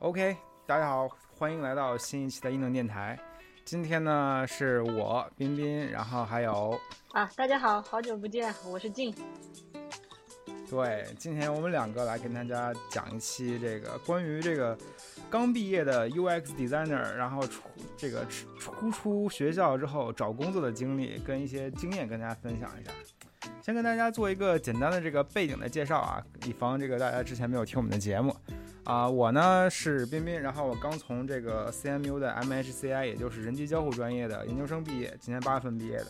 OK，大家好，欢迎来到新一期的异能电台。今天呢是我彬彬，然后还有啊，大家好，好久不见，我是静。对，今天我们两个来跟大家讲一期这个关于这个刚毕业的 UX designer，然后出这个出出学校之后找工作的经历跟一些经验跟大家分享一下。先跟大家做一个简单的这个背景的介绍啊，以防这个大家之前没有听我们的节目啊。我呢是彬彬，然后我刚从这个 CMU 的 MHCI，也就是人机交互专业的研究生毕业，今年八月份毕业的。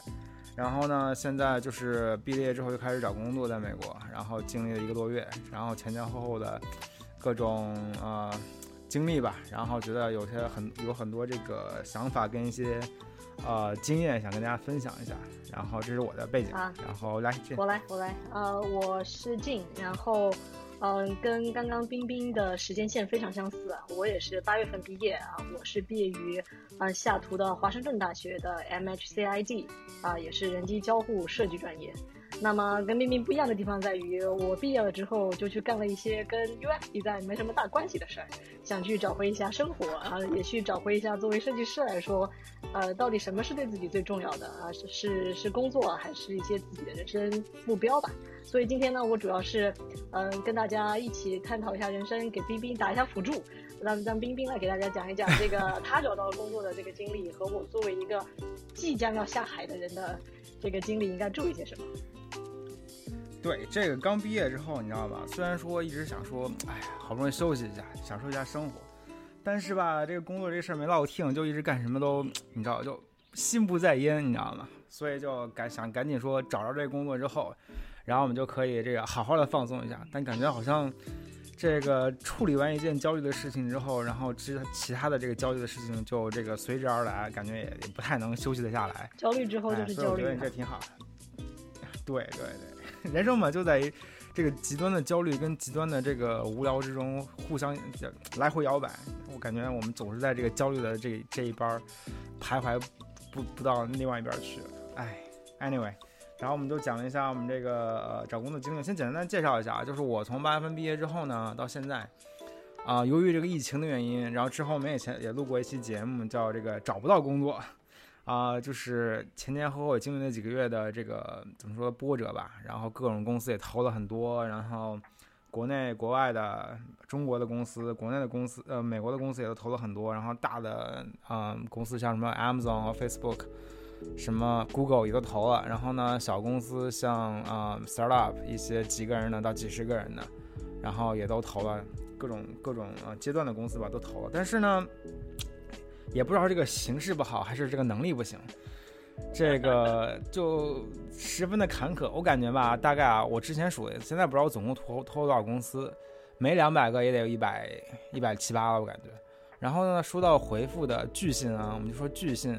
然后呢，现在就是毕业之后就开始找工作，在美国，然后经历了一个多月，然后前前后后的各种呃经历吧，然后觉得有些很有很多这个想法跟一些呃经验想跟大家分享一下。然后这是我的背景，然后来我来我来，呃，我是静，然后。嗯，跟刚刚冰冰的时间线非常相似啊，我也是八月份毕业啊，我是毕业于啊西雅图的华盛顿大学的 MHCID 啊，也是人机交互设计专业。那么跟冰冰不一样的地方在于，我毕业了之后就去干了一些跟 UX design 没什么大关系的事儿，想去找回一下生活啊，也去找回一下作为设计师来说，呃，到底什么是对自己最重要的啊？是是是工作还是一些自己的人生目标吧？所以今天呢，我主要是嗯跟大家一起探讨一下人生，给冰冰打一下辅助，让让冰冰来给大家讲一讲这个他找到工作的这个经历和我作为一个即将要下海的人的这个经历应该注意些什么。对这个刚毕业之后，你知道吧？虽然说一直想说，哎呀，好不容易休息一下，享受一下生活，但是吧，这个工作这事儿没落听，就一直干什么都，你知道，就心不在焉，你知道吗？所以就赶想赶紧说找着这工作之后，然后我们就可以这个好好的放松一下。但感觉好像这个处理完一件焦虑的事情之后，然后其其他的这个焦虑的事情就这个随之而来，感觉也也不太能休息得下来。焦虑之后就是焦虑。我觉得你这挺好。对对对。人生嘛，就在于这个极端的焦虑跟极端的这个无聊之中互相来回摇摆。我感觉我们总是在这个焦虑的这这一边徘徊，不不到另外一边去。哎，anyway，然后我们就讲了一下我们这个呃找工作经历。先简单介绍一下啊，就是我从八月份毕业之后呢，到现在啊，由于这个疫情的原因，然后之后我们也前也录过一期节目，叫这个找不到工作。啊，就是前前后后经历那几个月的这个怎么说波折吧，然后各种公司也投了很多，然后国内国外的中国的公司、国内的公司、呃美国的公司也都投了很多，然后大的啊公司像什么 Amazon 和 Facebook，什么 Google 也都投了，然后呢小公司像啊 Startup 一些几个人的到几十个人的，然后也都投了。各种各种呃阶段的公司吧都投了，但是呢。也不知道这个形势不好，还是这个能力不行，这个 就十分的坎坷。我感觉吧，大概啊，我之前数的，现在不知道我总共投投了多少公司，没两百个也得有一百一百七八了，我感觉。然后呢，说到回复的拒信啊，我们就说拒信，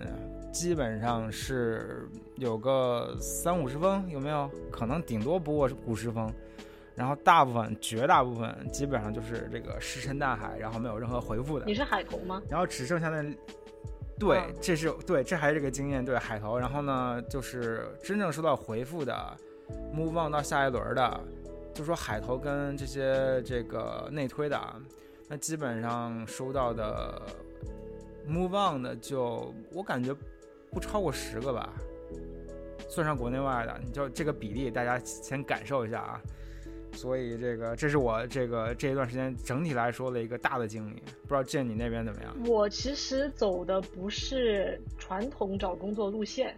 基本上是有个三五十封，有没有？可能顶多不过五十封。然后大部分、绝大部分基本上就是这个石沉大海，然后没有任何回复的。你是海投吗？然后只剩下那，对，这是对，这还是这个经验，对海投。然后呢，就是真正收到回复的，move on 到下一轮的，就说海投跟这些这个内推的，那基本上收到的 move on 的，就我感觉不超过十个吧，算上国内外的，你就这个比例，大家先感受一下啊。所以这个，这是我这个这一段时间整体来说的一个大的经历，不知道见你那边怎么样？我其实走的不是传统找工作路线，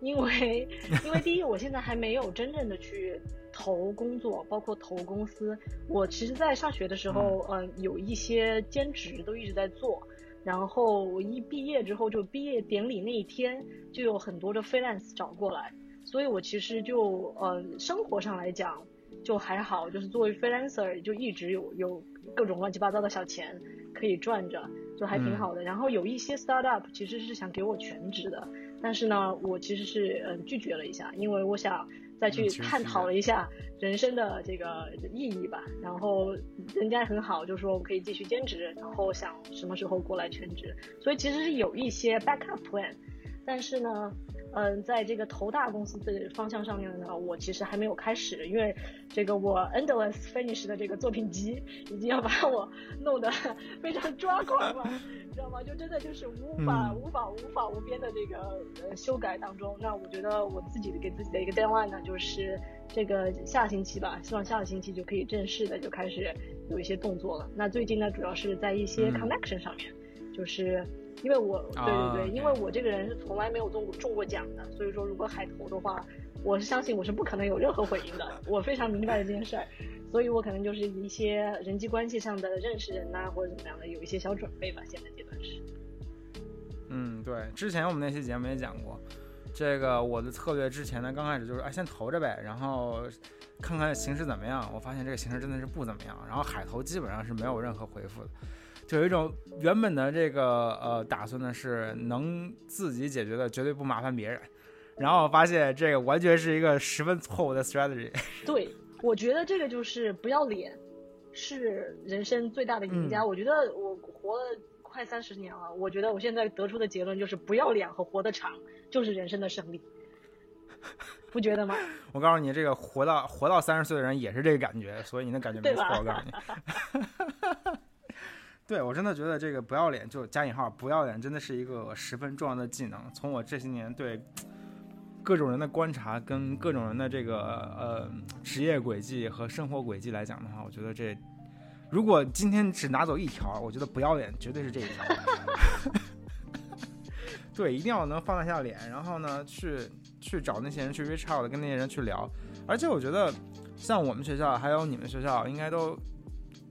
因为 因为第一，我现在还没有真正的去投工作，包括投公司。我其实，在上学的时候，嗯，有一些兼职都一直在做，然后我一毕业之后，就毕业典礼那一天，就有很多的 freelance 找过来，所以我其实就呃，生活上来讲。就还好，就是作为 freelancer 就一直有有各种乱七八糟的小钱可以赚着，就还挺好的。然后有一些 startup 其实是想给我全职的，但是呢，我其实是嗯拒绝了一下，因为我想再去探讨了一下人生的这个意义吧。然后人家很好，就说我可以继续兼职，然后想什么时候过来全职。所以其实是有一些 backup plan，但是呢。嗯，在这个投大公司的方向上面呢，我其实还没有开始，因为这个我 endless finish 的这个作品集已经要把我弄得 非常抓狂了，知道吗？就真的就是无法、无法、无法无边的这个呃修改当中。那我觉得我自己给自己的一个 deadline 呢，就是这个下星期吧，希望下个星期就可以正式的就开始有一些动作了。那最近呢，主要是在一些 connection 上面，就是。因为我对对对，因为我这个人是从来没有中过中过奖的，所以说如果海投的话，我是相信我是不可能有任何回应的。我非常明白这件事儿，所以我可能就是一些人际关系上的认识人呐，或者怎么样的，有一些小准备吧。现在阶段是。嗯，对，之前我们那期节目也讲过，这个我的策略之前呢，刚开始就是哎先投着呗，然后看看形势怎么样。我发现这个形势真的是不怎么样，然后海投基本上是没有任何回复的。就有一种原本的这个呃打算呢，是能自己解决的，绝对不麻烦别人。然后发现这个完全是一个十分错误的 strategy。对，我觉得这个就是不要脸，是人生最大的赢家。我觉得我活了快三十年了，我觉得我现在得出的结论就是不要脸和活得长就是人生的胜利，不觉得吗？我告诉你，这个活到活到三十岁的人也是这个感觉，所以你的感觉没错。我告诉你。对，我真的觉得这个不要脸，就加引号不要脸，真的是一个十分重要的技能。从我这些年对各种人的观察，跟各种人的这个呃职业轨迹和生活轨迹来讲的话，我觉得这如果今天只拿走一条，我觉得不要脸绝对是这一条。对，一定要能放得下脸，然后呢，去去找那些人去 reach out，跟那些人去聊。而且我觉得，像我们学校还有你们学校，应该都。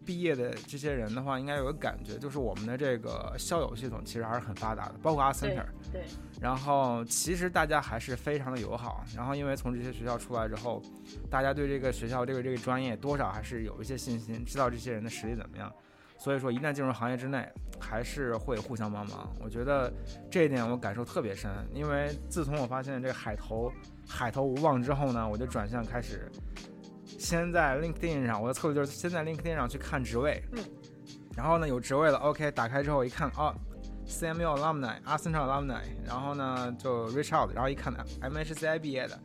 毕业的这些人的话，应该有个感觉，就是我们的这个校友系统其实还是很发达的，包括阿 center。对。然后其实大家还是非常的友好。然后因为从这些学校出来之后，大家对这个学校这个这个专业多少还是有一些信心，知道这些人的实力怎么样。所以说，一旦进入行业之内，还是会互相帮忙。我觉得这一点我感受特别深，因为自从我发现这个海投海投无望之后呢，我就转向开始。先在 LinkedIn 上，我的策略就是先在 LinkedIn 上去看职位，嗯，然后呢有职位了，OK，打开之后一看，哦，CMU Alumni，阿森 l Alumni，然后呢就 Reach Out，然后一看 MHCI 毕业的，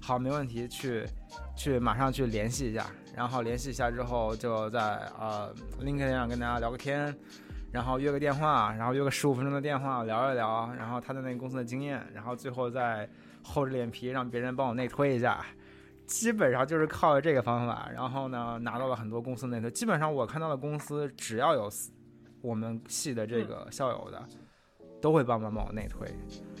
好，没问题，去去马上去联系一下，然后联系一下之后就在呃 LinkedIn 上跟大家聊个天，然后约个电话，然后约个十五分钟的电话聊一聊，然后他的那个公司的经验，然后最后再厚着脸皮让别人帮我内推一下。基本上就是靠这个方法，然后呢拿到了很多公司内推。基本上我看到的公司，只要有我们系的这个校友的，都会帮忙帮我内推。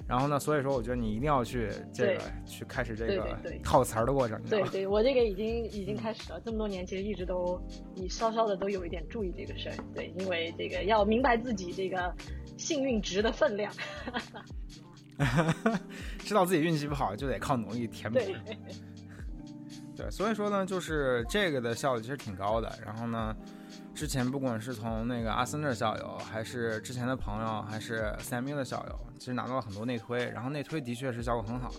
然后呢，所以说我觉得你一定要去这个去开始这个套词儿的过程。对对，我这个已经已经开始了。这么多年其实一直都你稍稍的都有一点注意这个事儿。对，因为这个要明白自己这个幸运值的分量。知道自己运气不好，就得靠努力填补。对，所以说呢，就是这个的效率其实挺高的。然后呢，之前不管是从那个阿森纳校友，还是之前的朋友，还是 CMU 的校友，其实拿到了很多内推。然后内推的确是效果很好。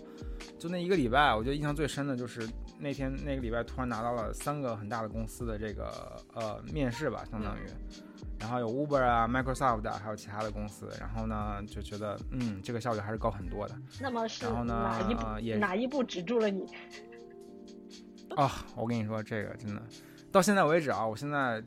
就那一个礼拜，我觉得印象最深的就是那天那个礼拜突然拿到了三个很大的公司的这个呃面试吧，相当于。然后有 Uber 啊、Microsoft 还有其他的公司。然后呢，就觉得嗯，这个效率还是高很多的。那么是哪一步？哪一步止住了你？啊，我跟你说，这个真的，到现在为止啊，我现在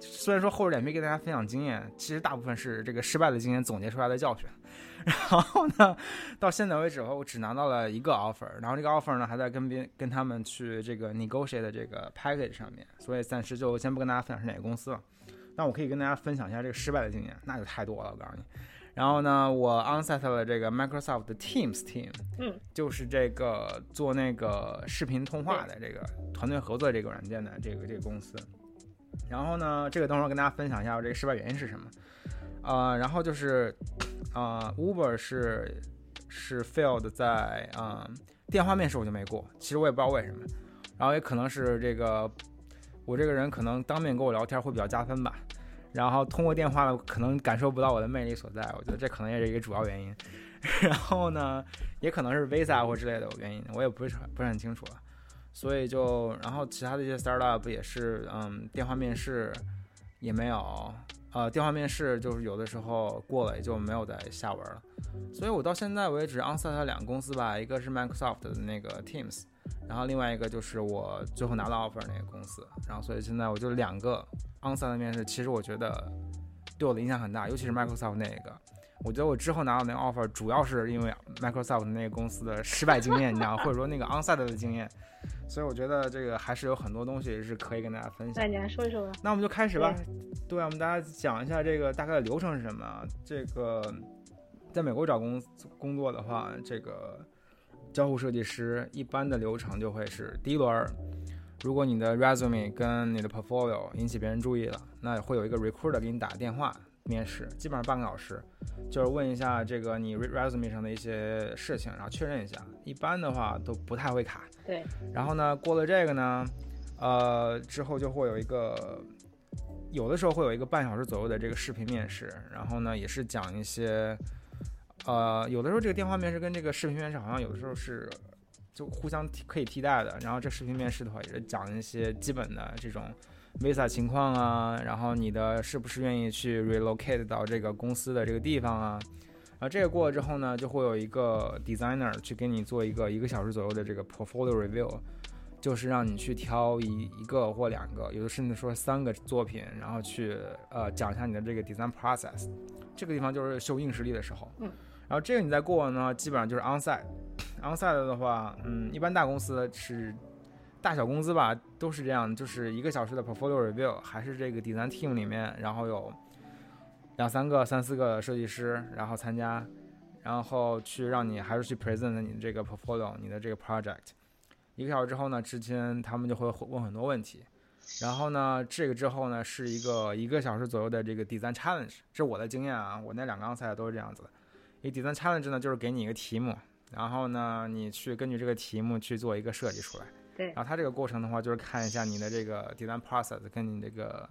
虽然说厚着脸皮给大家分享经验，其实大部分是这个失败的经验总结出来的教训。然后呢，到现在为止，我只拿到了一个 offer，然后这个 offer 呢还在跟别跟他们去这个 negotiate 的这个 package 上面，所以暂时就先不跟大家分享是哪个公司了。但我可以跟大家分享一下这个失败的经验，那就太多了，我告诉你。然后呢，我 onset 了这个 Microsoft 的 Teams team，嗯，就是这个做那个视频通话的这个团队合作这个软件的这个这个公司。然后呢，这个等会儿跟大家分享一下我这个失败原因是什么。呃，然后就是，呃，Uber 是是 failed 在啊电话面试我就没过，其实我也不知道为什么。然后也可能是这个我这个人可能当面跟我聊天会比较加分吧。然后通过电话呢，可能感受不到我的魅力所在，我觉得这可能也是一个主要原因。然后呢，也可能是 Visa 或之类的原因，我也不是很不是很清楚了。所以就，然后其他的一些 startup 也是，嗯，电话面试也没有，呃，电话面试就是有的时候过了也就没有再下文了。所以我到现在为止 o n s e t 了两个公司吧，一个是 Microsoft 的那个 Teams，然后另外一个就是我最后拿到 offer 那个公司。然后所以现在我就两个 onsite 的面试，其实我觉得对我的影响很大，尤其是 Microsoft 那个。我觉得我之后拿到那个 offer，主要是因为 Microsoft 那个公司的失败经验，你知道，或者说那个 onsite 的经验。所以我觉得这个还是有很多东西是可以跟大家分享。那你来说一说吧。那我们就开始吧。对啊，我们大家讲一下这个大概的流程是什么。这个在美国找工工作的话，这个交互设计师一般的流程就会是第一轮，如果你的 resume 跟你的 portfolio 引起别人注意了，那会有一个 recruiter 给你打电话。面试基本上半个小时，就是问一下这个你 resume 上的一些事情，然后确认一下。一般的话都不太会卡。对。然后呢，过了这个呢，呃，之后就会有一个，有的时候会有一个半小时左右的这个视频面试。然后呢，也是讲一些，呃，有的时候这个电话面试跟这个视频面试好像有的时候是就互相可以替代的。然后这视频面试的话，也是讲一些基本的这种。visa 情况啊，然后你的是不是愿意去 relocate 到这个公司的这个地方啊？然后这个过了之后呢，就会有一个 designer 去给你做一个一个小时左右的这个 portfolio review，就是让你去挑一一个或两个，有的甚至说三个作品，然后去呃讲一下你的这个 design process。这个地方就是秀硬实力的时候。嗯。然后这个你再过呢，基本上就是 onsite。onsite 的话，嗯，一般大公司是。大小公司吧，都是这样，就是一个小时的 portfolio review，还是这个 design team 里面，然后有两三个、三四个设计师，然后参加，然后去让你还是去 present 你的这个 portfolio，你的这个 project。一个小时之后呢，之间他们就会问很多问题，然后呢，这个之后呢是一个一个小时左右的这个 design challenge，这是我的经验啊，我那两个 onsite 都是这样子的。一 design challenge 呢，就是给你一个题目，然后呢，你去根据这个题目去做一个设计出来。对，然后它这个过程的话，就是看一下你的这个 design process 跟你这个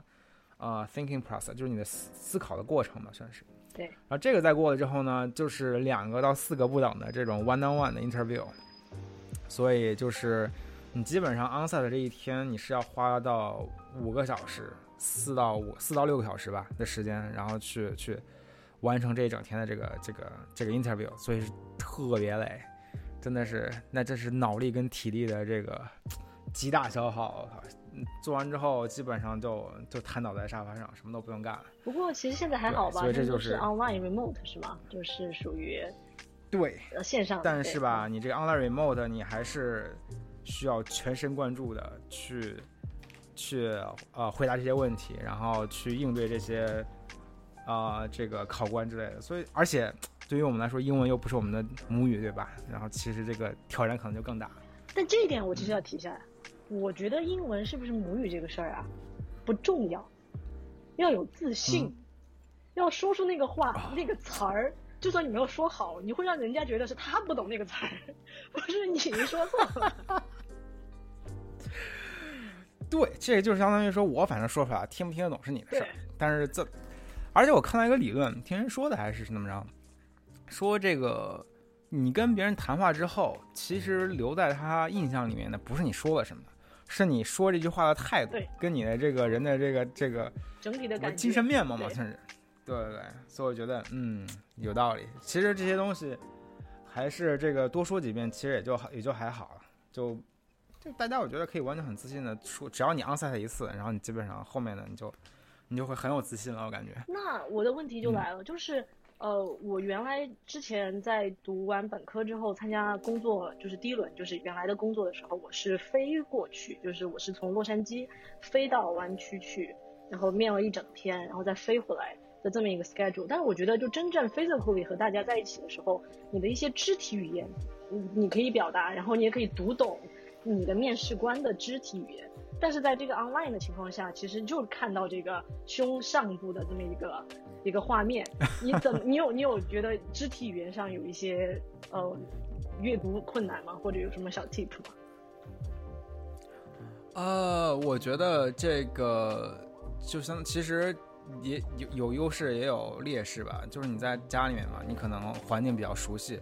呃 thinking process，就是你的思思考的过程吧，算是。对。然后这个再过了之后呢，就是两个到四个不等的这种 one on one 的 interview。所以就是你基本上 onsite 这一天你是要花到五个小时，四到五四到六个小时吧的时间，然后去去完成这一整天的这个这个这个 interview，所以是特别累。真的是，那这是脑力跟体力的这个极大消耗。做完之后，基本上就就瘫倒在沙发上，什么都不用干。不过其实现在还好吧，所以这就是 online remote 是吗？就是属于对线上。但是吧，你这个 online remote 你还是需要全神贯注的去去呃回答这些问题，然后去应对这些啊这个考官之类的。所以而且。对于我们来说，英文又不是我们的母语，对吧？然后其实这个挑战可能就更大。但这一点我其实要提一下，我觉得英文是不是母语这个事儿啊，不重要，要有自信，要说出那个话、那个词儿，就算你没有说好，你会让人家觉得是他不懂那个词儿，不是你说错了。对，这个就是相当于说我反正说出来，听不听得懂是你的事儿。但是这，而且我看到一个理论，听人说的还是是那么着。说这个，你跟别人谈话之后，其实留在他印象里面的不是你说了什么，是你说这句话的态度，跟你的这个人的这个这个整体的精神面貌嘛，算是。对对对，所以我觉得，嗯，有道理。其实这些东西，还是这个多说几遍，其实也就也就还好了。就就大家，我觉得可以完全很自信的说，只要你 onsite 一次，然后你基本上后面的你就你就会很有自信了。我感觉。那我的问题就来了，就是。呃，我原来之前在读完本科之后参加工作，就是第一轮，就是原来的工作的时候，我是飞过去，就是我是从洛杉矶飞到湾区去，然后面了一整天，然后再飞回来的这么一个 schedule。但是我觉得，就真正 physically 和大家在一起的时候，你的一些肢体语言，你你可以表达，然后你也可以读懂你的面试官的肢体语言。但是在这个 online 的情况下，其实就看到这个胸上部的这么一个一个画面，你怎么你有你有觉得肢体语言上有一些呃阅读困难吗？或者有什么小 tip 吗？呃，我觉得这个就像其实也有有优势也有劣势吧。就是你在家里面嘛，你可能环境比较熟悉，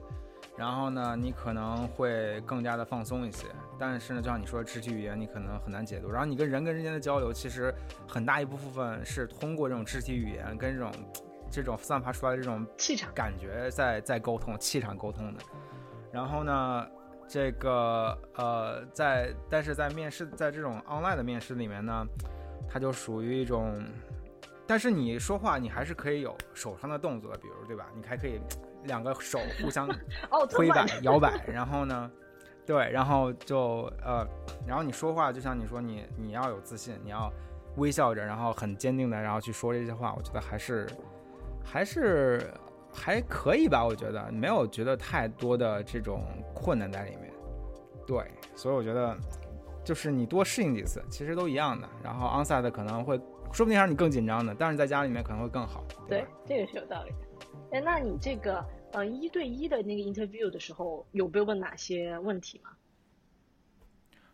然后呢，你可能会更加的放松一些。但是呢，就像你说的肢体语言，你可能很难解读。然后你跟人跟人之间的交流，其实很大一部分是通过这种肢体语言跟这种这种散发出来的这种气场感觉在在沟通，气场沟通的。然后呢，这个呃，在但是在面试在这种 online 的面试里面呢，它就属于一种，但是你说话你还是可以有手上的动作，比如对吧？你还可以两个手互相 哦挥摆摇摆，然后呢，对，然后就呃，然后你说话就像你说你你要有自信，你要微笑着，然后很坚定的，然后去说这些话，我觉得还是还是还可以吧，我觉得没有觉得太多的这种困难在里面。对，所以我觉得就是你多适应几次，其实都一样的。然后 onsite 可能会说不定还是你更紧张的，但是在家里面可能会更好。对，这个是有道理的。哎，那你这个呃一对一的那个 interview 的时候，有被问哪些问题吗？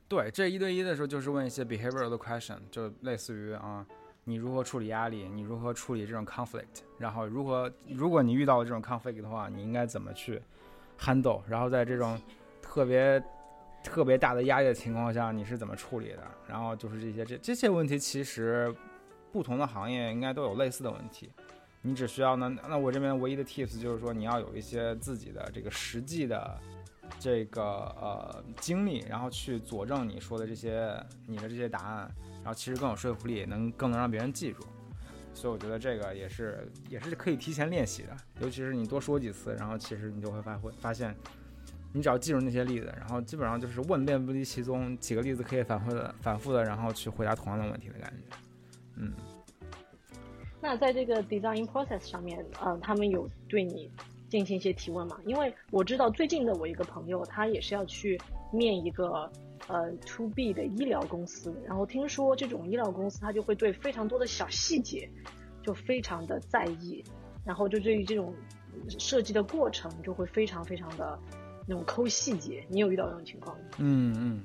对，这一对一的时候就是问一些 behavioral 的 question，就类似于啊，你如何处理压力，你如何处理这种 conflict，然后如何如果你遇到了这种 conflict 的话，你应该怎么去 handle，然后在这种特别特别大的压力的情况下，你是怎么处理的？然后就是这些这这些问题，其实不同的行业应该都有类似的问题。你只需要呢，那我这边唯一的 tips 就是说，你要有一些自己的这个实际的这个呃经历，然后去佐证你说的这些你的这些答案，然后其实更有说服力，能更能让别人记住。所以我觉得这个也是也是可以提前练习的，尤其是你多说几次，然后其实你就会发会发现，你只要记住那些例子，然后基本上就是问遍不离其宗，几个例子可以反复的反复的，然后去回答同样的问题的感觉。嗯。那在这个 design process 上面，呃，他们有对你进行一些提问吗？因为我知道最近的我一个朋友，他也是要去面一个呃 to B 的医疗公司，然后听说这种医疗公司他就会对非常多的小细节就非常的在意，然后就对于这种设计的过程就会非常非常的那种抠细节。你有遇到这种情况吗？嗯嗯，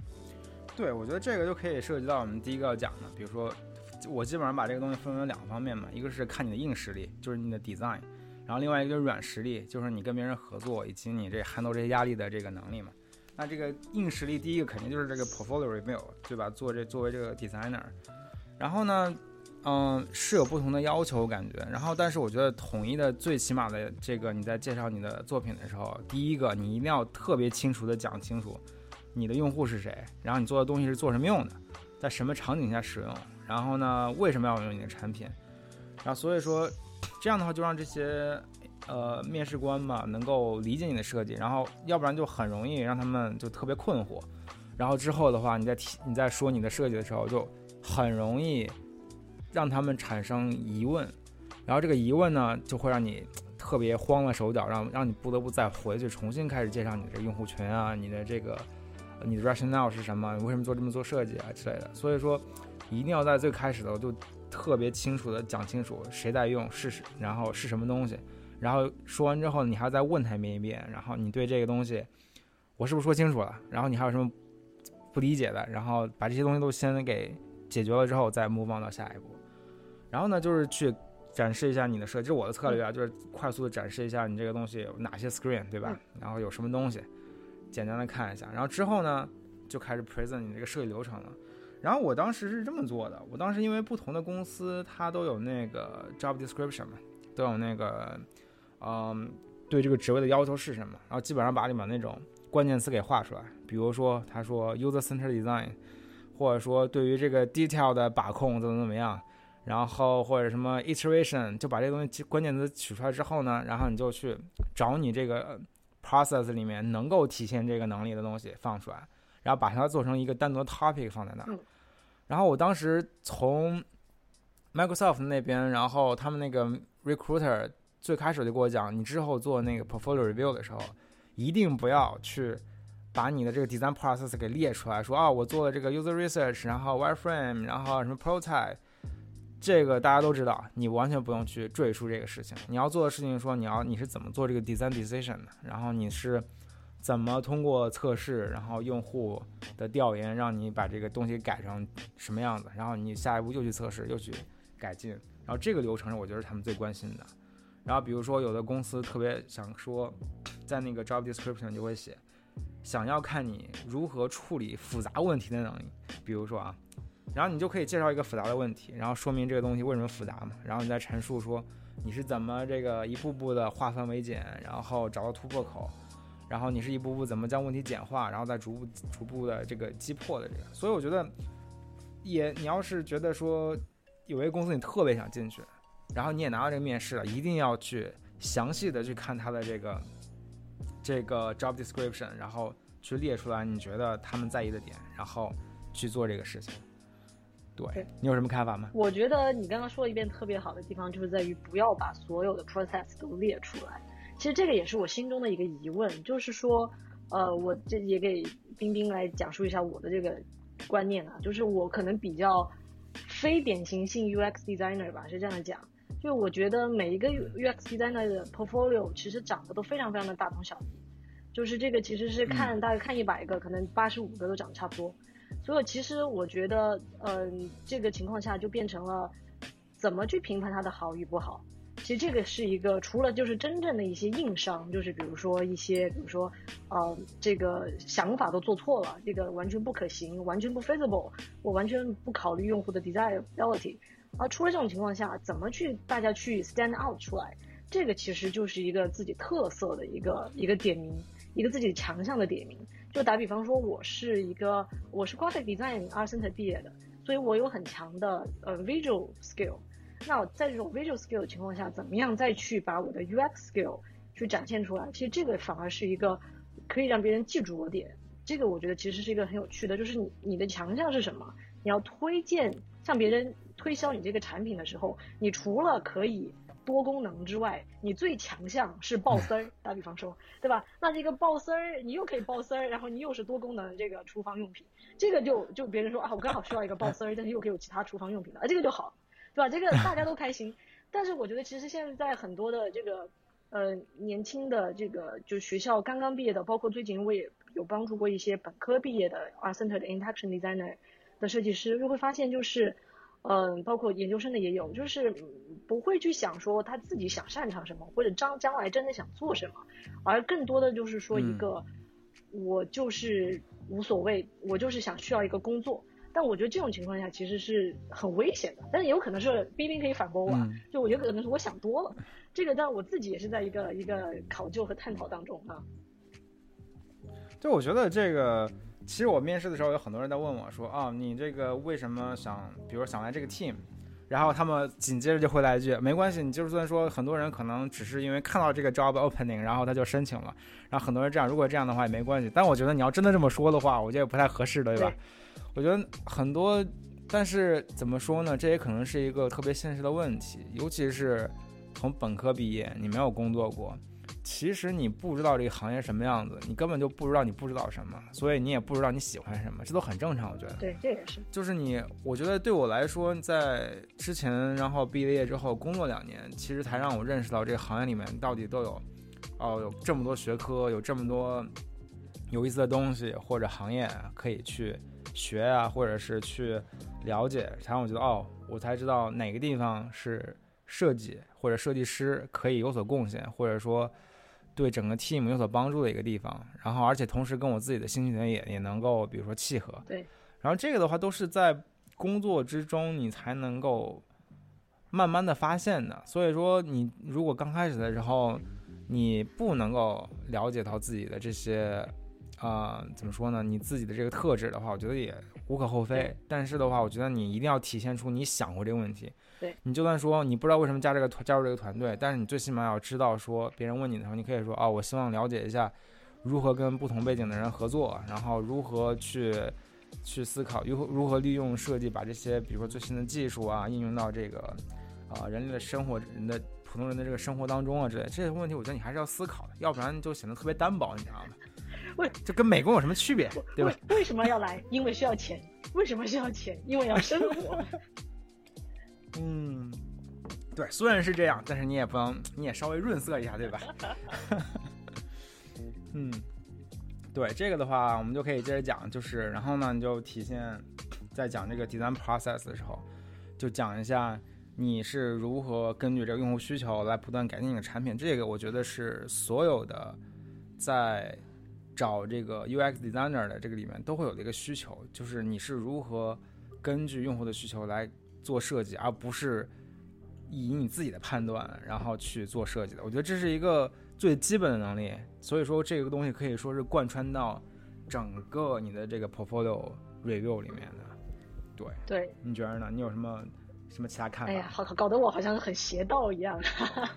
对，我觉得这个就可以涉及到我们第一个要讲的，比如说。我基本上把这个东西分为两个方面嘛，一个是看你的硬实力，就是你的 design，然后另外一个就是软实力，就是你跟别人合作以及你这 handle 这些压力的这个能力嘛。那这个硬实力，第一个肯定就是这个 portfolio review，对吧？做这作为这个 designer，然后呢，嗯，是有不同的要求感觉，然后但是我觉得统一的最起码的这个你在介绍你的作品的时候，第一个你一定要特别清楚的讲清楚你的用户是谁，然后你做的东西是做什么用的，在什么场景下使用。然后呢，为什么要用你的产品？然后所以说，这样的话就让这些呃面试官嘛能够理解你的设计，然后要不然就很容易让他们就特别困惑。然后之后的话，你在提你在说你的设计的时候，就很容易让他们产生疑问。然后这个疑问呢，就会让你特别慌了手脚，让让你不得不再回去重新开始介绍你的用户群啊，你的这个你的 rationale 是什么？你为什么做这么做设计啊之类的。所以说。一定要在最开始的时候就特别清楚的讲清楚谁在用是什，然后是什么东西，然后说完之后你还要再问他一遍一遍，然后你对这个东西我是不是说清楚了？然后你还有什么不理解的？然后把这些东西都先给解决了之后再 move on 到下一步。然后呢，就是去展示一下你的设计，这是我的策略啊，就是快速的展示一下你这个东西有哪些 screen，对吧？然后有什么东西，简单的看一下，然后之后呢就开始 present 你这个设计流程了。然后我当时是这么做的，我当时因为不同的公司它都有那个 job description 嘛，都有那个，嗯，对这个职位的要求是什么，然后基本上把里面那种关键词给画出来，比如说他说 user center design，或者说对于这个 detail 的把控怎么怎么样，然后或者什么 iteration，就把这东西关键词取出来之后呢，然后你就去找你这个 process 里面能够体现这个能力的东西放出来。然后把它做成一个单独的 topic 放在那儿，然后我当时从 Microsoft 那边，然后他们那个 recruiter 最开始就跟我讲，你之后做那个 portfolio review 的时候，一定不要去把你的这个 design process 给列出来，说啊，我做了这个 user research，然后 wireframe，然后什么 prototype，这个大家都知道，你完全不用去赘述这个事情。你要做的事情说，你要你是怎么做这个 design decision 的，然后你是。怎么通过测试，然后用户的调研，让你把这个东西改成什么样子？然后你下一步又去测试，又去改进。然后这个流程，我觉得是他们最关心的。然后比如说，有的公司特别想说，在那个 job description 就会写想要看你如何处理复杂问题的能力。比如说啊，然后你就可以介绍一个复杂的问题，然后说明这个东西为什么复杂嘛，然后你再陈述说你是怎么这个一步步的化繁为简，然后找到突破口，然后你是一步步怎么将问题简化，然后再逐步逐步的这个击破的这个。所以我觉得，也你要是觉得说有一个公司你特别想进去，然后你也拿到这个面试了，一定要去详细的去看他的这个这个 job description，然后去列出来你觉得他们在意的点，然后。去做这个事情，对你有什么看法吗？我觉得你刚刚说了一遍特别好的地方，就是在于不要把所有的 process 都列出来。其实这个也是我心中的一个疑问，就是说，呃，我这也给冰冰来讲述一下我的这个观念啊，就是我可能比较非典型性 UX designer 吧，是这样讲。就我觉得每一个 UX designer 的 portfolio 其实长得都非常非常的大同小异，就是这个其实是看大概看一百个，可能八十五个都长得差不多。所以其实我觉得，嗯，这个情况下就变成了怎么去评判它的好与不好。其实这个是一个除了就是真正的一些硬伤，就是比如说一些，比如说，呃，这个想法都做错了，这个完全不可行，完全不 feasible，我完全不考虑用户的 desirability。啊除了这种情况下，怎么去大家去 stand out 出来？这个其实就是一个自己特色的一个一个点名，一个自己强项的点名。就打比方说，我是一个我是 graphic design artsent 毕业的，所以我有很强的呃 visual skill。那在这种 visual skill 的情况下，怎么样再去把我的 UX skill 去展现出来？其实这个反而是一个可以让别人记住我点。这个我觉得其实是一个很有趣的，就是你你的强项是什么？你要推荐向别人推销你这个产品的时候，你除了可以。多功能之外，你最强项是爆丝儿。打比方说，对吧？那这个爆丝儿，你又可以爆丝儿，然后你又是多功能这个厨房用品，这个就就别人说啊，我刚好需要一个爆丝儿，但是又可以有其他厨房用品的，啊，这个就好，对吧？这个大家都开心。但是我觉得其实现在很多的这个呃年轻的这个就学校刚刚毕业的，包括最近我也有帮助过一些本科毕业的 Art Center 的 Interaction Designer 的设计师，就会发现就是。嗯，包括研究生的也有，就是不会去想说他自己想擅长什么，或者将将来真的想做什么，而更多的就是说一个，我就是无所谓，我就是想需要一个工作。但我觉得这种情况下其实是很危险的，但是也有可能是冰冰可以反驳我，啊就我觉得可能是我想多了。这个但我自己也是在一个一个考究和探讨当中啊。就我觉得这个。其实我面试的时候有很多人在问我说：“啊，你这个为什么想，比如想来这个 team？” 然后他们紧接着就会来一句：“没关系，你就算说很多人可能只是因为看到这个 job opening，然后他就申请了。然后很多人这样，如果这样的话也没关系。但我觉得你要真的这么说的话，我觉得不太合适的，对吧？我觉得很多，但是怎么说呢？这也可能是一个特别现实的问题，尤其是从本科毕业，你没有工作过。”其实你不知道这个行业什么样子，你根本就不知道你不知道什么，所以你也不知道你喜欢什么，这都很正常，我觉得。对，这也是。就是你，我觉得对我来说，在之前，然后毕了业之后工作两年，其实才让我认识到这个行业里面到底都有，哦，有这么多学科，有这么多有意思的东西或者行业可以去学啊，或者是去了解，才让我觉得哦，我才知道哪个地方是设计或者设计师可以有所贡献，或者说。对整个 team 有所帮助的一个地方，然后而且同时跟我自己的兴趣点也也能够，比如说契合。对。然后这个的话都是在工作之中你才能够慢慢的发现的。所以说你如果刚开始的时候你不能够了解到自己的这些，啊，怎么说呢？你自己的这个特质的话，我觉得也无可厚非。但是的话，我觉得你一定要体现出你想过这个问题。对你就算说你不知道为什么加这个团加入这个团队，但是你最起码要知道说别人问你的时候，你可以说啊，我希望了解一下如何跟不同背景的人合作，然后如何去去思考如何如何利用设计把这些比如说最新的技术啊应用到这个啊人类的生活人的普通人的这个生活当中啊之类这些问题，我觉得你还是要思考的，要不然就显得特别单薄，你知道吗？为这跟美工有什么区别？对吧？为什么要来？因为需要钱。为什么需要钱？因为要生活。嗯，对，虽然是这样，但是你也不能，你也稍微润色一下，对吧？嗯，对，这个的话，我们就可以接着讲，就是，然后呢，你就体现在讲这个 design process 的时候，就讲一下你是如何根据这个用户需求来不断改进你的产品。这个我觉得是所有的在找这个 UX designer 的这个里面都会有的一个需求，就是你是如何根据用户的需求来做设计，而不是以你自己的判断然后去做设计的。我觉得这是一个最基本的能力，所以说这个东西可以说是贯穿到整个你的这个 portfolio review 里面的。对，对，你觉得呢？你有什么什么其他看法？哎呀，好搞得我好像很邪道一样。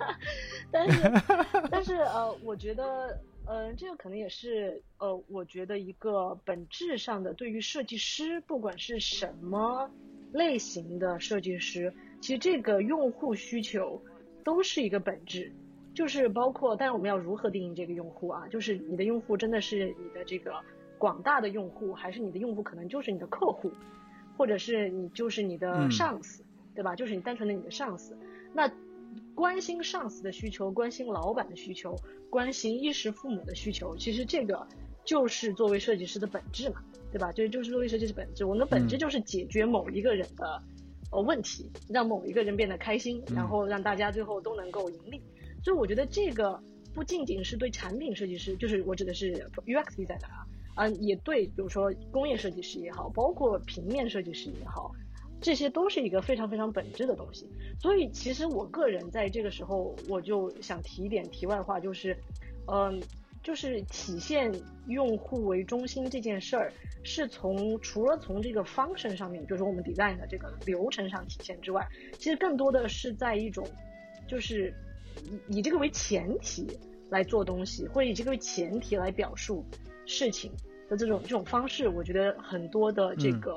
但是，但是呃，我觉得，呃，这个可能也是呃，我觉得一个本质上的，对于设计师，不管是什么类型的设计师，其实这个用户需求都是一个本质，就是包括，但是我们要如何定义这个用户啊？就是你的用户真的是你的这个广大的用户，还是你的用户可能就是你的客户？或者是你就是你的上司，对吧？就是你单纯的你的上司，那关心上司的需求，关心老板的需求，关心衣食父母的需求，其实这个就是作为设计师的本质嘛，对吧？就是就是作为设计师本质，我们的本质就是解决某一个人的呃问题，让某一个人变得开心，然后让大家最后都能够盈利。所以我觉得这个不仅仅是对产品设计师，就是我指的是 UX designer 啊。嗯，也对，比如说工业设计师也好，包括平面设计师也好，这些都是一个非常非常本质的东西。所以，其实我个人在这个时候，我就想提一点题外话，就是，嗯，就是体现用户为中心这件事儿，是从除了从这个 function 上面，就是我们 design 的这个流程上体现之外，其实更多的是在一种，就是以以这个为前提来做东西，或者以这个为前提来表述事情。的这种这种方式，我觉得很多的这个，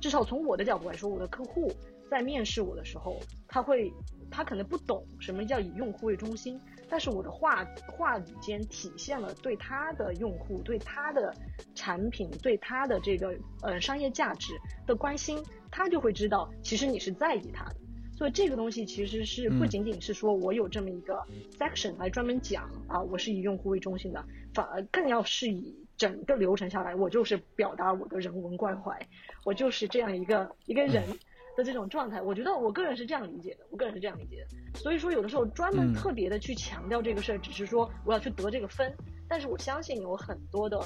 至少从我的角度来说，我的客户在面试我的时候，他会他可能不懂什么叫以用户为中心，但是我的话话语间体现了对他的用户、对他的产品、对他的这个呃商业价值的关心，他就会知道其实你是在意他的。所以这个东西其实是不仅仅是说我有这么一个 section 来专门讲啊，我是以用户为中心的，反而更要是以。整个流程下来，我就是表达我的人文关怀，我就是这样一个一个人的这种状态。我觉得我个人是这样理解的，我个人是这样理解的。所以说，有的时候专门特别的去强调这个事儿，只是说我要去得这个分。但是我相信有很多的，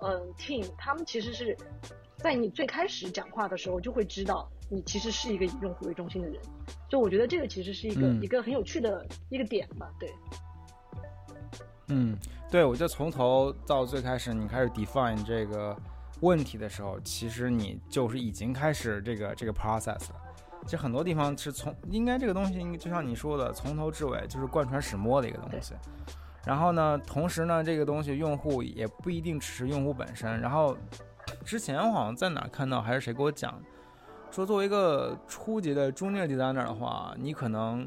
嗯，team 他们其实是在你最开始讲话的时候就会知道你其实是一个以用户为中心的人。就我觉得这个其实是一个一个很有趣的一个点吧，对。嗯。对，我觉得从头到最开始，你开始 define 这个问题的时候，其实你就是已经开始这个这个 process 了。其实很多地方是从应该这个东西，就像你说的，从头至尾就是贯穿始末的一个东西。然后呢，同时呢，这个东西用户也不一定只是用户本身。然后之前我好像在哪看到，还是谁给我讲，说作为一个初级的 junior designer 的话，你可能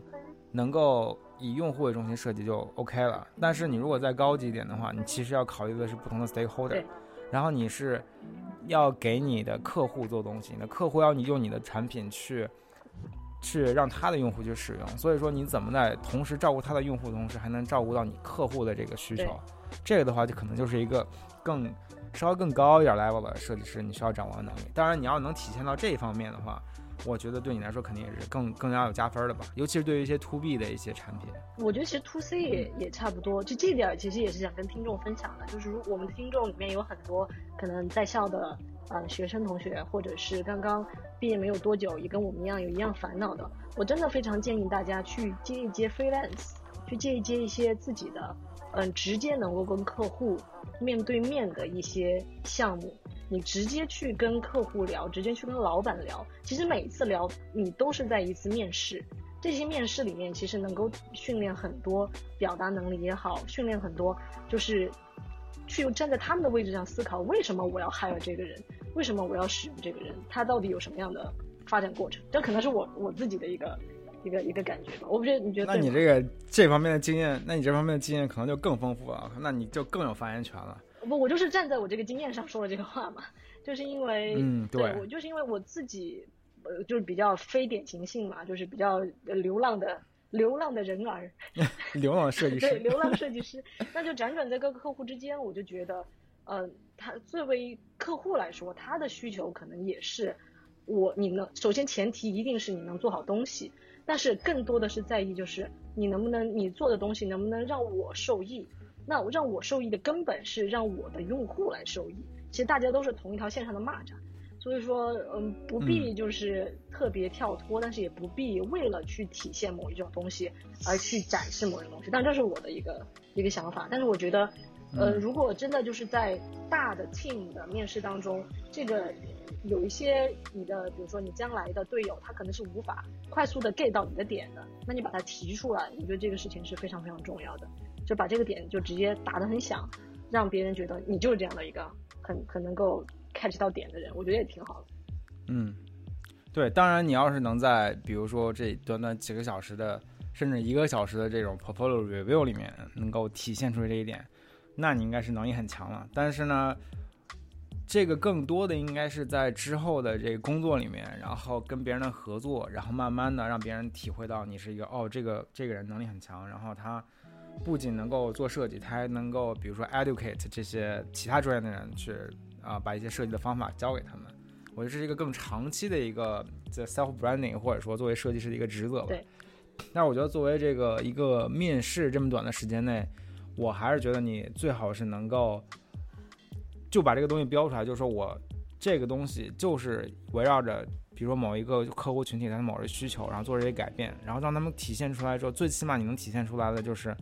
能够。以用户为中心设计就 OK 了，但是你如果再高级一点的话，你其实要考虑的是不同的 stakeholder，然后你是要给你的客户做东西，你的客户要你用你的产品去去让他的用户去使用，所以说你怎么在同时照顾他的用户的同时，还能照顾到你客户的这个需求，这个的话就可能就是一个更稍微更高一点 level 的设计师你需要掌握的能力。当然，你要能体现到这一方面的话。我觉得对你来说肯定也是更更加有加分的吧，尤其是对于一些 to B 的一些产品。我觉得其实 to C 也也差不多，就这点其实也是想跟听众分享的，就是如我们听众里面有很多可能在校的呃学生同学，或者是刚刚毕业没有多久，也跟我们一样有一样烦恼的，我真的非常建议大家去接一接 freelance，去接一接一些自己的嗯直接能够跟客户面对面的一些项目。你直接去跟客户聊，直接去跟老板聊，其实每一次聊，你都是在一次面试。这些面试里面，其实能够训练很多表达能力也好，训练很多，就是去站在他们的位置上思考，为什么我要 hire 这个人，为什么我要使用这个人，他到底有什么样的发展过程？这可能是我我自己的一个一个一个感觉吧。我不觉得你觉得？那你这个这方面的经验，那你这方面的经验可能就更丰富了，那你就更有发言权了。不，我就是站在我这个经验上说了这个话嘛，就是因为，嗯，对我就是因为我自己，呃，就是比较非典型性嘛，就是比较流浪的流浪的人儿，流浪设计师，对，流浪设计师，那就辗转在各个客户之间，我就觉得，呃，他作为客户来说，他的需求可能也是我你能首先前提一定是你能做好东西，但是更多的是在意就是你能不能你做的东西能不能让我受益。那让我受益的根本是让我的用户来受益。其实大家都是同一条线上的蚂蚱，所以说，嗯，不必就是特别跳脱，但是也不必为了去体现某一种东西而去展示某一种东西。但这是我的一个一个想法。但是我觉得，呃，如果真的就是在大的 team 的面试当中，这个有一些你的，比如说你将来的队友，他可能是无法快速的 get 到你的点的，那你把它提出来，我觉得这个事情是非常非常重要的，就把这个点就直接打得很响，让别人觉得你就是这样的一个。很很能够 catch 到点的人，我觉得也挺好的。嗯，对，当然你要是能在比如说这短短几个小时的，甚至一个小时的这种 portfolio review 里面能够体现出这一点，那你应该是能力很强了。但是呢，这个更多的应该是在之后的这个工作里面，然后跟别人的合作，然后慢慢的让别人体会到你是一个哦，这个这个人能力很强，然后他。不仅能够做设计，他还能够，比如说 educate 这些其他专业的人去啊，把一些设计的方法教给他们。我觉得这是一个更长期的一个在 self branding，或者说作为设计师的一个职责吧。对。但是我觉得作为这个一个面试这么短的时间内，我还是觉得你最好是能够就把这个东西标出来，就是说我这个东西就是围绕着，比如说某一个客户群体他的某个需求，然后做这些改变，然后让他们体现出来之后，最起码你能体现出来的就是。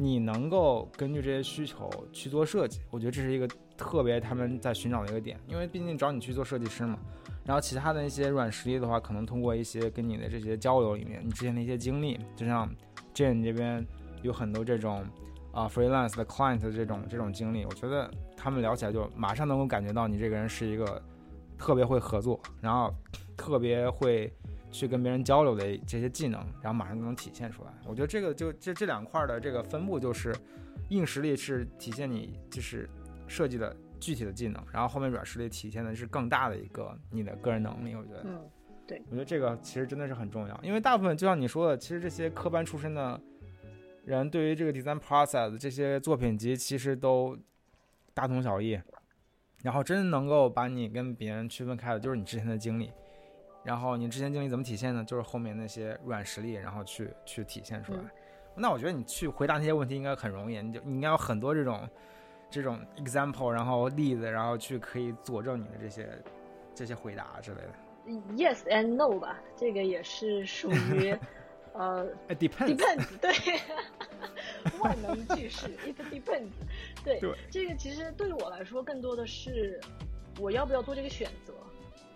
你能够根据这些需求去做设计，我觉得这是一个特别他们在寻找的一个点，因为毕竟找你去做设计师嘛。然后其他的一些软实力的话，可能通过一些跟你的这些交流里面，你之前的一些经历，就像 Jane 这边有很多这种啊 freelance 的 client 的这种这种经历，我觉得他们聊起来就马上能够感觉到你这个人是一个特别会合作，然后特别会。去跟别人交流的这些技能，然后马上就能体现出来。我觉得这个就这这两块的这个分布，就是硬实力是体现你就是设计的具体的技能，然后后面软实力体现的是更大的一个你的个人能力。我觉得，嗯，对，我觉得这个其实真的是很重要，因为大部分就像你说的，其实这些科班出身的人对于这个 design process 这些作品集其实都大同小异，然后真能够把你跟别人区分开的，就是你之前的经历。然后你之前经历怎么体现呢？就是后面那些软实力，然后去去体现出来。那我觉得你去回答那些问题应该很容易，你就你应该有很多这种这种 example，然后例子，然后去可以佐证你的这些这些回答之类的。Yes and no 吧，这个也是属于 呃 depends depends 对，万能句式 it depends 对这个其实对于我来说更多的是我要不要做这个选择。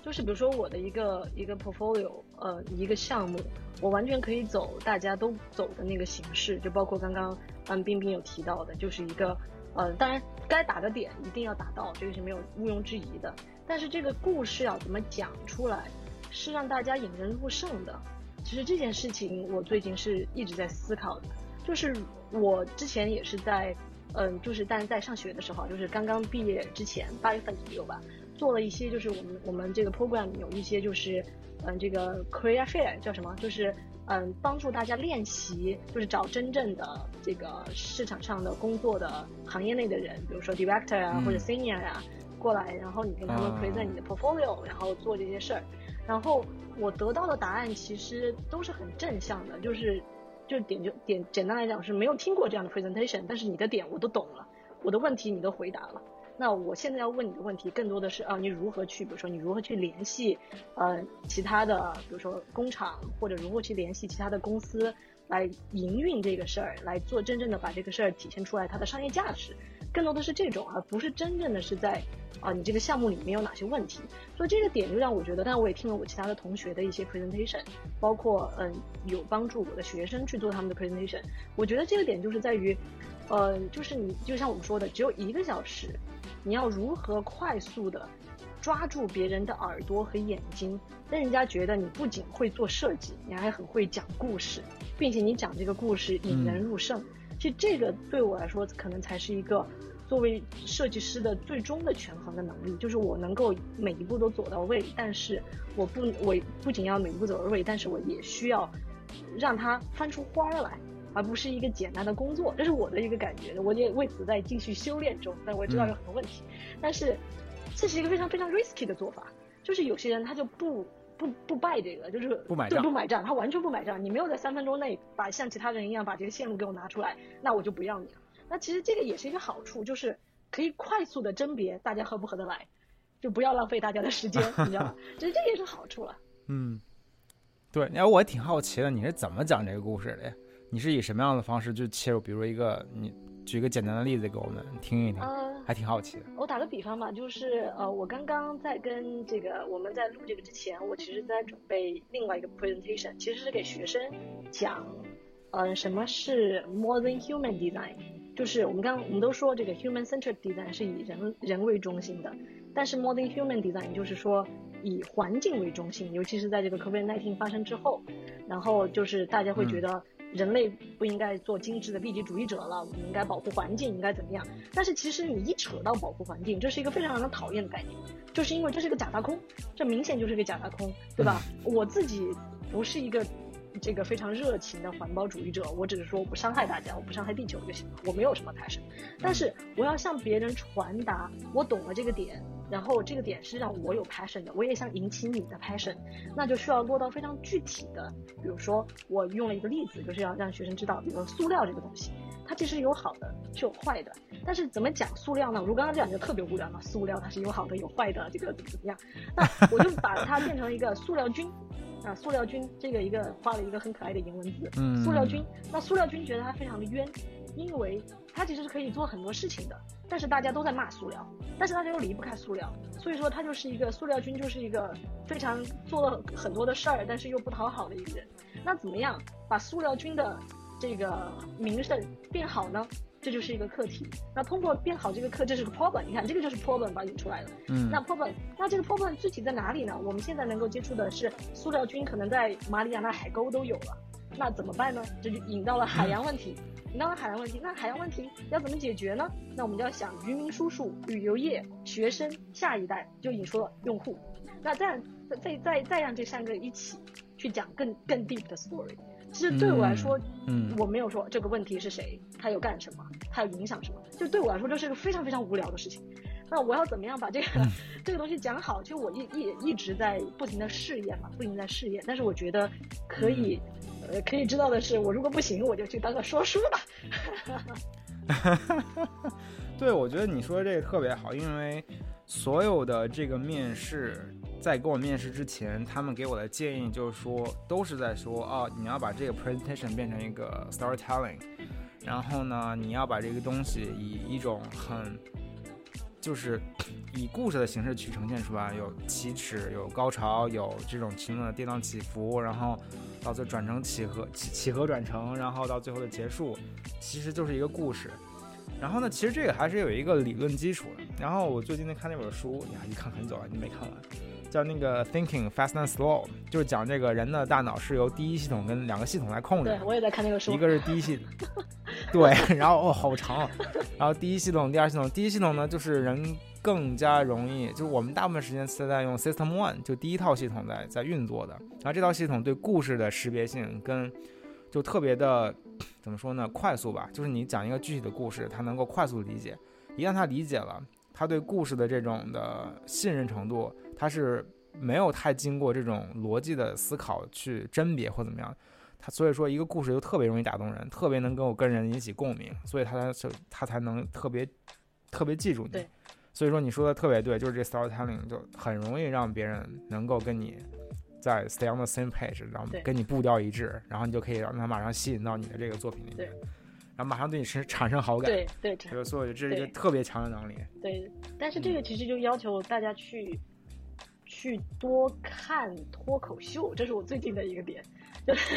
就是比如说我的一个一个 portfolio，呃，一个项目，我完全可以走大家都走的那个形式，就包括刚刚嗯冰冰有提到的，就是一个，呃，当然该打的点一定要打到，这个是没有毋庸置疑的。但是这个故事要怎么讲出来，是让大家引人入胜的。其实这件事情我最近是一直在思考的，就是我之前也是在，嗯，就是但在上学的时候，就是刚刚毕业之前八月份左右吧。做了一些，就是我们我们这个 program 有一些就是，嗯，这个 career fair 叫什么？就是嗯，帮助大家练习，就是找真正的这个市场上的工作的行业内的人，比如说 director 啊或者 senior 啊过来，然后你跟他们 present 你的 portfolio，然后做这些事儿。然后我得到的答案其实都是很正向的，就是就点就点简单来讲是没有听过这样的 presentation，但是你的点我都懂了，我的问题你都回答了。那我现在要问你的问题，更多的是啊，你如何去，比如说你如何去联系，呃，其他的，比如说工厂，或者如何去联系其他的公司来营运这个事儿，来做真正的把这个事儿体现出来它的商业价值，更多的是这种，而不是真正的是在啊，你这个项目里面有哪些问题。所以这个点就让我觉得，但我也听了我其他的同学的一些 presentation，包括嗯，有帮助我的学生去做他们的 presentation，我觉得这个点就是在于，呃，就是你就像我们说的，只有一个小时。你要如何快速的抓住别人的耳朵和眼睛，让人家觉得你不仅会做设计，你还很会讲故事，并且你讲这个故事引人入胜。其实这个对我来说，可能才是一个作为设计师的最终的权衡的能力，就是我能够每一步都走到位，但是我不我不仅要每一步走到位，但是我也需要让它翻出花来。而不是一个简单的工作，这是我的一个感觉，我也为此在继续修炼中。但我知道有很多问题，但是这是一个非常非常 risky 的做法。就是有些人他就不不不拜这个，就是不买账，不买账，他完全不买账。你没有在三分钟内把像其他人一样把这个线路给我拿出来，那我就不要你了。那其实这个也是一个好处，就是可以快速的甄别大家合不合得来，就不要浪费大家的时间，你知道吗？其实这也是好处了。嗯，对，哎，我挺好奇的，你是怎么讲这个故事的呀？你是以什么样的方式就切入？比如一个，你举一个简单的例子给我们听一听，还挺好奇的。我打个比方吧，就是呃，我刚刚在跟这个我们在录这个之前，我其实在准备另外一个 presentation，其实是给学生讲，嗯，什么是 modern human design，就是我们刚我们都说这个 human centered design 是以人人为中心的，但是 modern human design 就是说以环境为中心，尤其是在这个 COVID-19 发生之后，然后就是大家会觉得。人类不应该做精致的利己主义者了，我们应该保护环境，应该怎么样？但是其实你一扯到保护环境，这是一个非常让人讨厌的概念，就是因为这是个假大空，这明显就是一个假大空，对吧？我自己不是一个这个非常热情的环保主义者，我只是说我不伤害大家，我不伤害地球就行了，我没有什么 passion。但是我要向别人传达，我懂了这个点。然后这个点是让我有 passion 的，我也想引起你的 passion，那就需要落到非常具体的，比如说我用了一个例子，就是要让学生知道，比如说塑料这个东西，它其实有好的，是有坏的。但是怎么讲塑料呢？如刚刚讲就特别无聊嘛，塑料它是有好的有坏的，这个怎么怎么样？那我就把它变成一个塑料菌，啊，塑料菌这个一个画了一个很可爱的颜文字，嗯塑料菌。那塑料菌觉得它非常的冤，因为它其实是可以做很多事情的。但是大家都在骂塑料，但是大家又离不开塑料，所以说他就是一个塑料君，就是一个非常做了很多的事儿，但是又不讨好的一个人。那怎么样把塑料君的这个名声变好呢？这就是一个课题。那通过变好这个课，这是个 problem。你看这个就是 problem 把引出来了。嗯。那 problem，那这个 problem 具体在哪里呢？我们现在能够接触的是塑料菌可能在马里亚纳海沟都有了。那怎么办呢？这就引到了海洋问题。引到了海洋问题，那海洋问题要怎么解决呢？那我们就要想渔民叔叔、旅游业、学生、下一代，就引出了用户。那这样再再再让这三个一起去讲更更 deep 的 story。其实对我来说，嗯，我没有说这个问题是谁，他有干什么，他有影响什么。就对我来说，这是个非常非常无聊的事情。那我要怎么样把这个 这个东西讲好？其实我一一一直在不停的试验嘛，不停在试验。但是我觉得可以。呃，可以知道的是，我如果不行，我就去当个说书吧。对，我觉得你说的这个特别好，因为所有的这个面试，在跟我面试之前，他们给我的建议就是说，都是在说，哦，你要把这个 presentation 变成一个 storytelling，然后呢，你要把这个东西以一种很，就是以故事的形式去呈现出来，有起始，有高潮，有这种情感的跌宕起伏，然后。到最后转成起合起起合转成，然后到最后的结束，其实就是一个故事。然后呢，其实这个还是有一个理论基础的。然后我最近在看那本书，呀，一看很久了，你没看完，叫那个 Thinking Fast and Slow，就是讲这个人的大脑是由第一系统跟两个系统来控制。对，我也在看那个书。一个是第一系，对，然后哦，好长。然后第一系统、第二系统，第一系统呢就是人。更加容易，就是我们大部分时间是在用 System One，就第一套系统在在运作的。然后这套系统对故事的识别性跟就特别的怎么说呢？快速吧，就是你讲一个具体的故事，它能够快速理解。一旦他理解了，他对故事的这种的信任程度，他是没有太经过这种逻辑的思考去甄别或怎么样。他所以说一个故事就特别容易打动人，特别能够跟人引起共鸣，所以他才他才能特别特别记住你。所以说你说的特别对，就是这 storytelling 就很容易让别人能够跟你在 stay on the same page，然后跟你步调一致，然后你就可以让他马上吸引到你的这个作品里面，然后马上对你是产生好感。对对，这个所以这是一个特别强的能力。对，但是这个其实就要求大家去去多看脱口秀，这是我最近的一个点，就是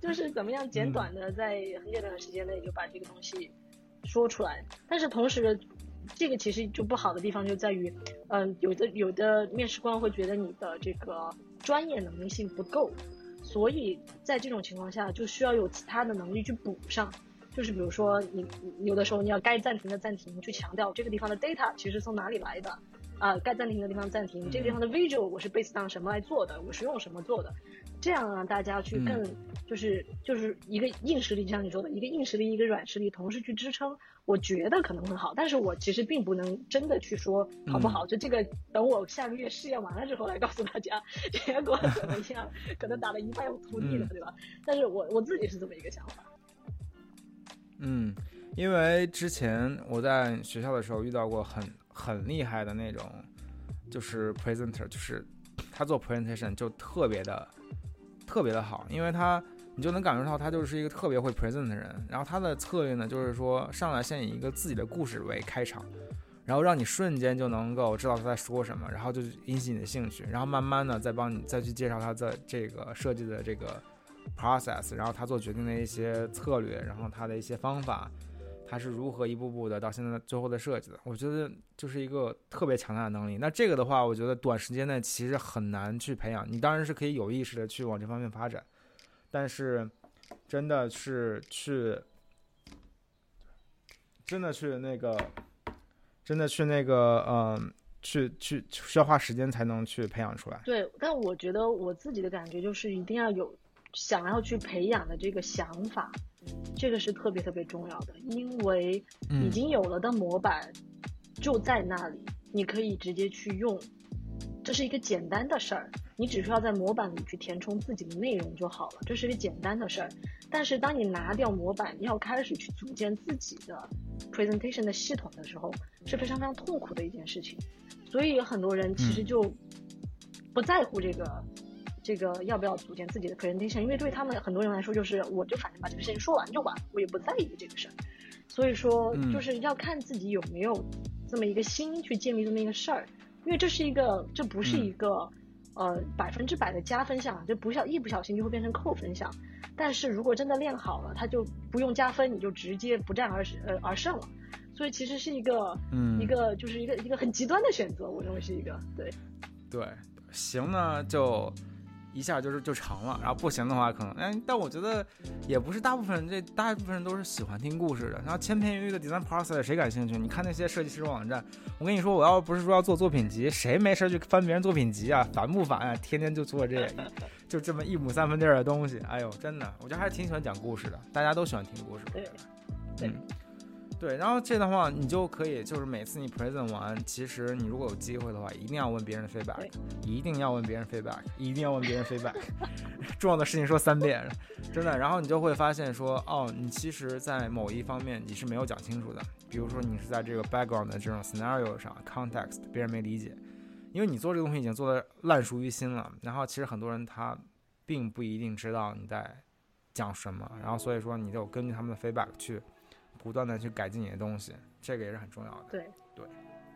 就是怎么样简短的在很简短的时间内就把这个东西说出来，但是同时。这个其实就不好的地方就在于，嗯，有的有的面试官会觉得你的这个专业能力性不够，所以在这种情况下就需要有其他的能力去补上，就是比如说你有的时候你要该暂停的暂停，去强调这个地方的 data 其实从哪里来的。啊，该暂停的地方暂停。这个地方的 visual 我是 based on 什么来做的？我是用什么做的？这样让大家去更就是就是一个硬实力，就像你说的，一个硬实力，一个软实力同时去支撑，我觉得可能会好。但是我其实并不能真的去说好不好。就这个，等我下个月试验完了之后来告诉大家 结果怎么样。可能打的一败涂地了，对吧？但是我我自己是这么一个想法。嗯，因为之前我在学校的时候遇到过很很厉害的那种，就是 presenter，就是他做 presentation 就特别的特别的好，因为他你就能感受到他就是一个特别会 present 的人。然后他的策略呢，就是说上来先以一个自己的故事为开场，然后让你瞬间就能够知道他在说什么，然后就引起你的兴趣，然后慢慢的再帮你再去介绍他的这个设计的这个。process，然后他做决定的一些策略，然后他的一些方法，他是如何一步步的到现在最后的设计的，我觉得就是一个特别强大的能力。那这个的话，我觉得短时间内其实很难去培养。你当然是可以有意识的去往这方面发展，但是真的是去，真的去那个，真的去那个，嗯，去去需要花时间才能去培养出来。对，但我觉得我自己的感觉就是一定要有。想要去培养的这个想法，这个是特别特别重要的，因为已经有了的模板就在那里，你可以直接去用，这是一个简单的事儿，你只需要在模板里去填充自己的内容就好了，这是一个简单的事儿。但是当你拿掉模板，要开始去组建自己的 presentation 的系统的时候，是非常非常痛苦的一件事情。所以很多人其实就不在乎这个。这个要不要组建自己的 presentation？因为对他们很多人来说，就是我就反正把这个事情说完就完，我也不在意这个事儿。所以说，就是要看自己有没有这么一个心去建立这么一个事儿。因为这是一个，这不是一个呃百分之百的加分项，就不小一不小心就会变成扣分项。但是如果真的练好了，他就不用加分，你就直接不战而呃而胜了。所以其实是一个嗯一个就是一个一个很极端的选择，我认为是一个对对行呢就。一下就是就成了，然后不行的话可能哎，但我觉得也不是大部分人，这大部分人都是喜欢听故事的。然后千篇一律的 design process 谁感兴趣？你看那些设计师网站，我跟你说，我要不是说要做作品集，谁没事去翻别人作品集啊？烦不烦啊？天天就做这，就这么一亩三分地儿的东西，哎呦，真的，我觉得还是挺喜欢讲故事的，大家都喜欢听故事。对，嗯。对，然后这的话，你就可以就是每次你 present 完，其实你如果有机会的话，一定要问别人 feedback，一定要问别人 feedback，一定要问别人 feedback，重要的事情说三遍，真的。然后你就会发现说，哦，你其实，在某一方面你是没有讲清楚的，比如说你是在这个 background 的这种 scenario 上 context，别人没理解，因为你做这个东西已经做的烂熟于心了。然后其实很多人他并不一定知道你在讲什么，然后所以说你就根据他们的 feedback 去。不断的去改进你的东西，这个也是很重要的。对对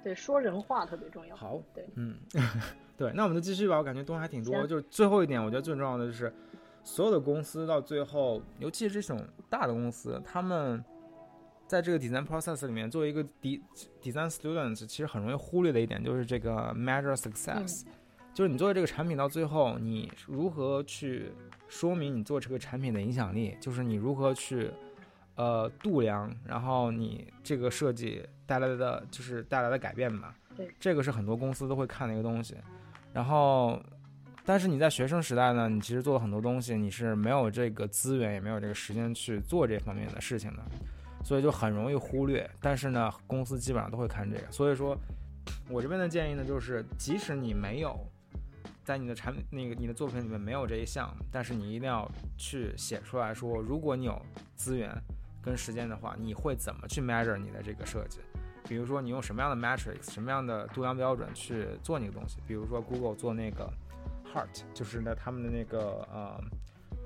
对，说人话特别重要。好，对，嗯，对，那我们就继续吧。我感觉东西还挺多。就是最后一点，我觉得最重要的就是，所有的公司到最后，尤其是这种大的公司，他们在这个 design process 里面，作为一个 de design students，其实很容易忽略的一点就是这个 measure success，就是你做的这个产品到最后，你如何去说明你做这个产品的影响力，就是你如何去。呃，度量，然后你这个设计带来的就是带来的改变吧。对，这个是很多公司都会看的一个东西。然后，但是你在学生时代呢，你其实做了很多东西，你是没有这个资源，也没有这个时间去做这方面的事情的，所以就很容易忽略。但是呢，公司基本上都会看这个。所以说，我这边的建议呢，就是即使你没有在你的产品那个你的作品里面没有这一项，但是你一定要去写出来说，如果你有资源。跟时间的话，你会怎么去 measure 你的这个设计？比如说，你用什么样的 metrics，什么样的度量标准去做那个东西？比如说，Google 做那个 Heart，就是那他们的那个呃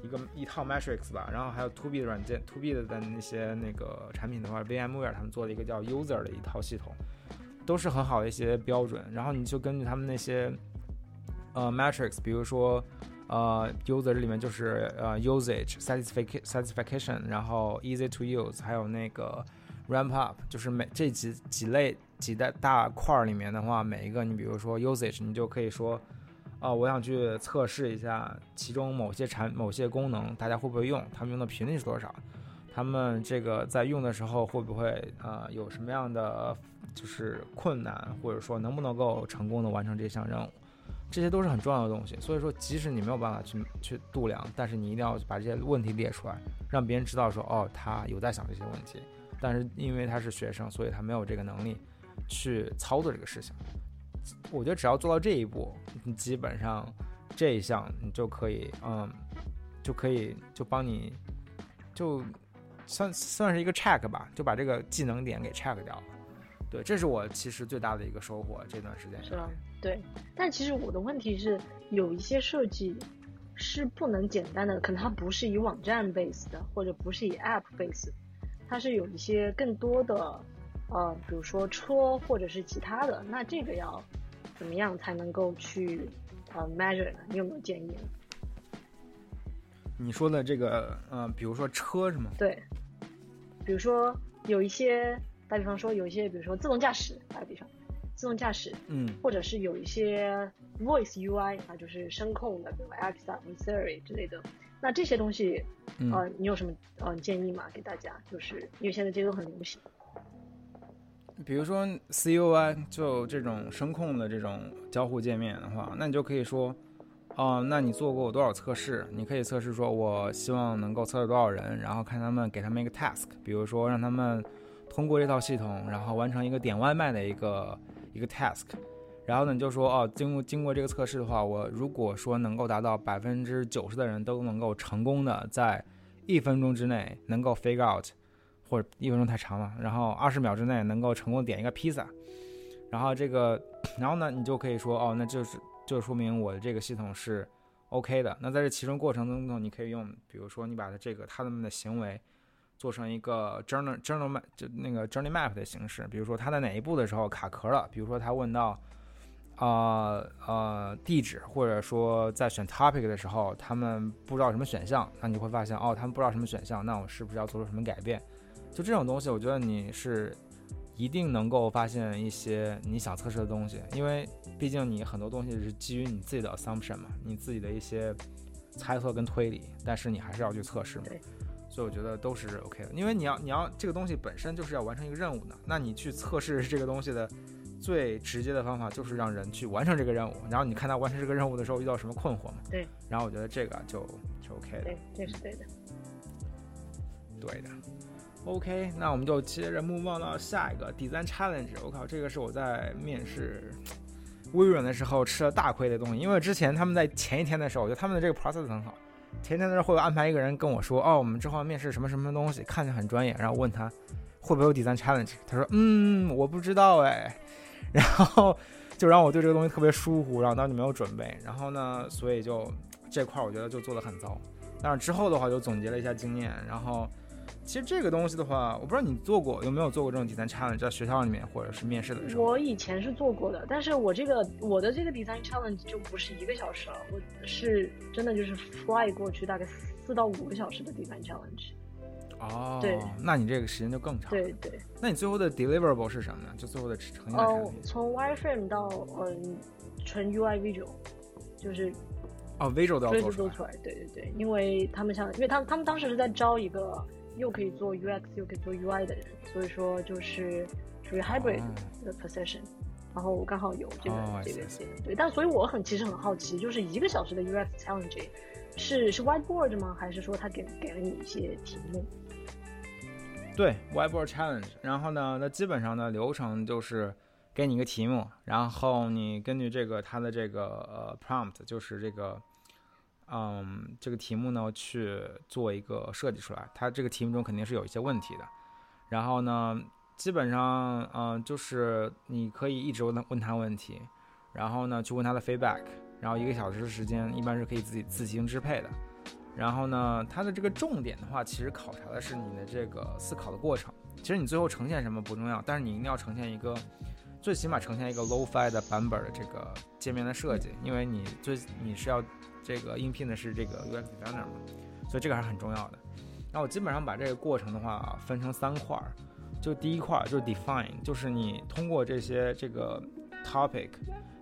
一个一套 metrics 吧。然后还有 To B 的软件，To B 的的那些那个产品的话，VMware 他们做了一个叫 User 的一套系统，都是很好的一些标准。然后你就根据他们那些呃 metrics，比如说。呃，user 这里面就是呃 usage satisfaction 然后 easy to use，还有那个 ramp up，就是每这几几类几大大块里面的话，每一个你比如说 usage，你就可以说，啊，我想去测试一下其中某些产某些功能，大家会不会用，他们用的频率是多少，他们这个在用的时候会不会呃有什么样的就是困难，或者说能不能够成功的完成这项任务。这些都是很重要的东西，所以说，即使你没有办法去去度量，但是你一定要把这些问题列出来，让别人知道说，哦，他有在想这些问题，但是因为他是学生，所以他没有这个能力去操作这个事情。我觉得只要做到这一步，你基本上这一项你就可以，嗯，就可以就帮你，就算算是一个 check 吧，就把这个技能点给 check 掉了。对，这是我其实最大的一个收获。这段时间是吧？对。但其实我的问题是，有一些设计是不能简单的，可能它不是以网站 base 的，或者不是以 app base，它是有一些更多的，呃，比如说车或者是其他的。那这个要怎么样才能够去呃 measure 呢？你有没有建议呢？你说的这个，呃，比如说车是吗？对，比如说有一些，打比方说有一些，比如说自动驾驶，打个比方，自动驾驶，嗯，或者是有一些 voice UI 啊，就是声控的，比如 Alexa、Siri 之类的。那这些东西，呃，你有什么呃建议吗？给大家，就是因为现在这个都很流行。比如说 CUI 就这种声控的这种交互界面的话，那你就可以说。哦，那你做过多少测试？你可以测试说，我希望能够测试多少人，然后看他们给他们一个 task，比如说让他们通过这套系统，然后完成一个点外卖的一个一个 task。然后呢，你就说，哦，经过经过这个测试的话，我如果说能够达到百分之九十的人都能够成功的在一分钟之内能够 figure out，或者一分钟太长了，然后二十秒之内能够成功点一个披萨，然后这个，然后呢，你就可以说，哦，那就是。就说明我的这个系统是 OK 的。那在这其中过程当中，你可以用，比如说你把它这个他们的行为做成一个 journal journal map，就那个 journey map 的形式。比如说他在哪一步的时候卡壳了，比如说他问到啊呃地址，或者说在选 topic 的时候他们不知道什么选项，那你会发现哦他们不知道什么选项，那我是不是要做出什么改变？就这种东西，我觉得你是。一定能够发现一些你想测试的东西，因为毕竟你很多东西是基于你自己的 assumption 嘛，你自己的一些猜测跟推理，但是你还是要去测试嘛。所以我觉得都是 OK 的，因为你要你要这个东西本身就是要完成一个任务的，那你去测试这个东西的最直接的方法就是让人去完成这个任务，然后你看他完成这个任务的时候遇到什么困惑嘛。对。然后我觉得这个就就 OK 的。对，这是对的。对的。OK，那我们就接着 move on 到下一个 design challenge。我靠，这个是我在面试微软的时候吃了大亏的东西，因为之前他们在前一天的时候，我觉得他们的这个 process 很好。前天的时候会安排一个人跟我说，哦，我们之后要面试什么什么东西，看起来很专业。然后问他会不会有 design challenge，他说，嗯，我不知道哎。然后就让我对这个东西特别疏忽，然后当时没有准备。然后呢，所以就这块我觉得就做的很糟。但是之后的话就总结了一下经验，然后。其实这个东西的话，我不知道你做过有没有做过这种 design challenge，在学校里面或者是面试的时候。我以前是做过的，但是我这个我的这个 design challenge 就不是一个小时了，我是真的就是 fly 过去大概四到五个小时的 design challenge。哦，对，那你这个时间就更长。对对。那你最后的 deliverable 是什么呢？就最后的呈现哦，从 wireframe 到嗯纯 UI visual，就是哦 visual 都要做出来。对对对，因为他们想，因为他们他们当时是在招一个。又可以做 UX 又可以做 UI 的人，所以说就是属于 hybrid 的 position，然后我刚好有这个这个对，但所以我很其实很好奇，就是一个小时的 UX challenge 是是 whiteboard 吗？还是说他给给了你一些题目？对，whiteboard challenge，然后呢，那基本上的流程就是给你一个题目，然后你根据这个它的这个呃 prompt，就是这个。嗯，这个题目呢，去做一个设计出来。它这个题目中肯定是有一些问题的。然后呢，基本上，嗯，就是你可以一直问他问他问题，然后呢，去问他的 feedback。然后一个小时的时间，一般是可以自己自行支配的。然后呢，它的这个重点的话，其实考察的是你的这个思考的过程。其实你最后呈现什么不重要，但是你一定要呈现一个，最起码呈现一个 low-fi 的版本的这个界面的设计，因为你最你是要。这个应聘的是这个 UX designer 嘛，所以这个还是很重要的。那我基本上把这个过程的话分成三块儿，就第一块儿就是 define，就是你通过这些这个 topic，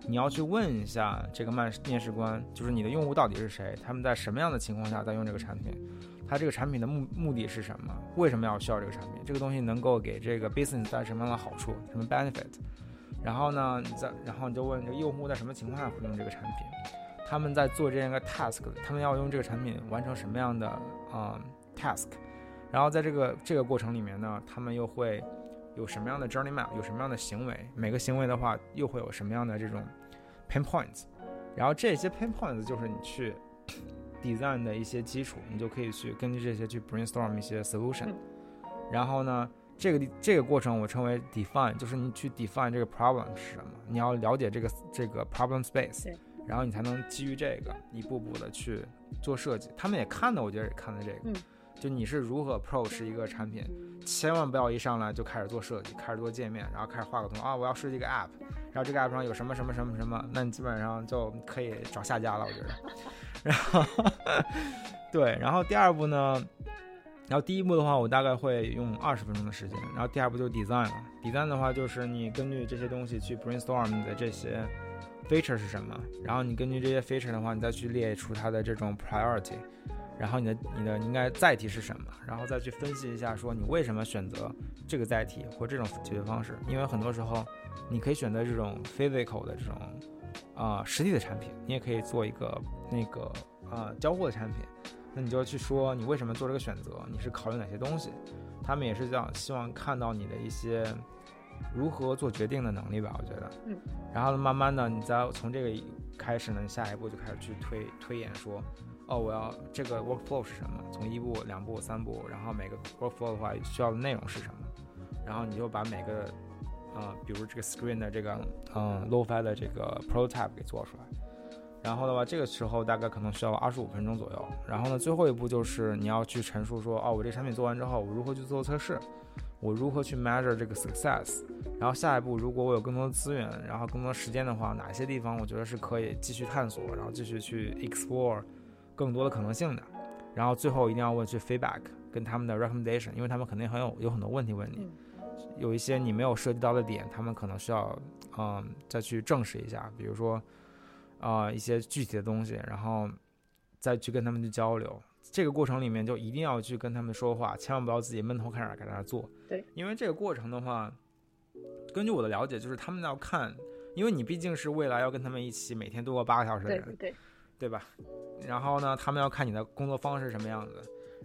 你要去问一下这个面面试官，就是你的用户到底是谁，他们在什么样的情况下在用这个产品，他这个产品的目目的是什么，为什么要需要这个产品，这个东西能够给这个 business 带什么样的好处，什么 benefit，然后呢，你再然后你就问这个用户在什么情况下会用这个产品。他们在做这样一个 task，他们要用这个产品完成什么样的啊 task，然后在这个这个过程里面呢，他们又会有什么样的 journey map，有什么样的行为，每个行为的话又会有什么样的这种 pain points，然后这些 pain points 就是你去 design 的一些基础，你就可以去根据这些去 brainstorm 一些 solution，然后呢，这个这个过程我称为 define，就是你去 define 这个 problem 是什么，你要了解这个这个 problem space，然后你才能基于这个一步步的去做设计。他们也看的，我觉得也看的这个，嗯就你是如何 approach 一个产品，千万不要一上来就开始做设计，开始做界面，然后开始画个图啊，我要设计一个 app，然后这个 app 上有什么什么什么什么，那你基本上就可以找下家了，我觉得。然后，对，然后第二步呢，然后第一步的话，我大概会用二十分钟的时间，然后第二步就是 design 了。design 的话，就是你根据这些东西去 brainstorm 你的这些 feature 是什么，然后你根据这些 feature 的话，你再去列出它的这种 priority。然后你的你的应该载体是什么，然后再去分析一下，说你为什么选择这个载体或这种解决方式。因为很多时候，你可以选择这种 physical 的这种啊、实体的产品，你也可以做一个那个啊、交互的产品。那你就去说你为什么做这个选择，你是考虑哪些东西。他们也是这样，希望看到你的一些如何做决定的能力吧，我觉得。嗯。然后呢，慢慢的，你再从这个开始呢，你下一步就开始去推推演说。哦，我要这个 workflow 是什么？从一步、两步、三步，然后每个 workflow 的话需要的内容是什么？然后你就把每个，呃，比如这个 screen 的这个，嗯，low-fi 的这个 prototype 给做出来。然后的话，这个时候大概可能需要二十五分钟左右。然后呢，最后一步就是你要去陈述说，哦，我这产品做完之后，我如何去做测试？我如何去 measure 这个 success？然后下一步，如果我有更多的资源，然后更多时间的话，哪些地方我觉得是可以继续探索，然后继续去 explore。更多的可能性的，然后最后一定要问去 feedback 跟他们的 recommendation，因为他们肯定很有有很多问题问你，有一些你没有涉及到的点，他们可能需要嗯再去证实一下，比如说啊、呃、一些具体的东西，然后再去跟他们去交流。这个过程里面就一定要去跟他们说话，千万不要自己闷头开始给大家做。对，因为这个过程的话，根据我的了解，就是他们要看，因为你毕竟是未来要跟他们一起每天度过八个小时的人，对对。对吧？然后呢，他们要看你的工作方式什么样子，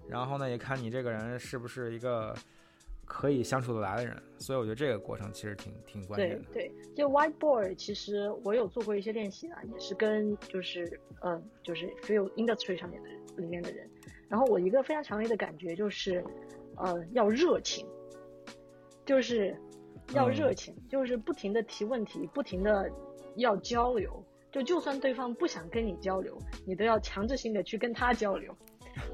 然后呢，也看你这个人是不是一个可以相处得来的人。所以我觉得这个过程其实挺挺关键的。对对，就 whiteboard，其实我有做过一些练习啊，也是跟就是嗯、呃，就是 field industry 上面的人里面的人。然后我一个非常强烈的感觉就是，呃，要热情，就是要热情，嗯、就是不停的提问题，不停的要交流。就就算对方不想跟你交流，你都要强制性的去跟他交流，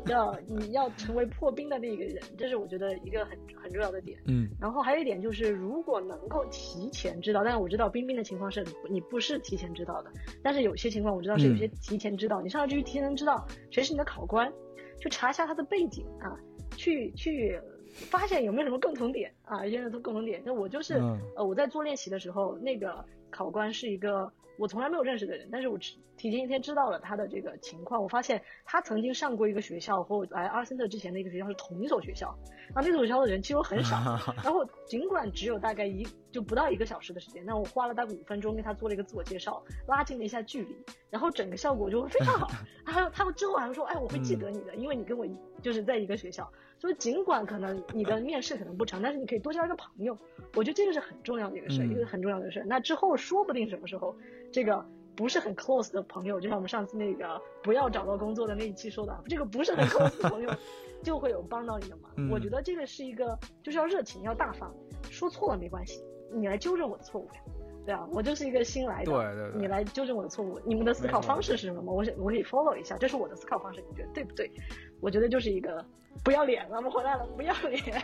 要 你要成为破冰的那个人，这是我觉得一个很很重要的点。嗯，然后还有一点就是，如果能够提前知道，但是我知道冰冰的情况是你不是提前知道的，但是有些情况我知道是有些提前知道，嗯、你上来就去提前知道谁是你的考官，去查一下他的背景啊，去去。发现有没有什么共同点啊？一些人都共同点。那我就是、嗯、呃，我在做练习的时候，那个考官是一个我从来没有认识的人，但是我提前一天知道了他的这个情况。我发现他曾经上过一个学校，和我来阿森特之前的一个学校是同一所学校。然后那所学校的人其实很少，然后尽管只有大概一就不到一个小时的时间，但我花了大概五分钟跟他做了一个自我介绍，拉近了一下距离，然后整个效果就非常好。还有他之后还会说，哎，我会记得你的，因为你跟我就是在一个学校。所以尽管可能你的面试可能不长，但是你可以多交一个朋友，我觉得这个是很重要的一个事一个很重要的事儿。那之后说不定什么时候，这个不是很 close 的朋友，就像我们上次那个不要找到工作的那一期说的，这个不是很 close 的朋友，就会有帮到你的忙。嗯、我觉得这个是一个就是要热情，要大方，说错了没关系，你来纠正我的错误呀。我就是一个新来的，对对对，你来纠正我的错误。你们的思考方式是什么？我我可以 follow 一下，这是我的思考方式，你觉得对不对？我觉得就是一个不要脸了，我们回来了，不要脸。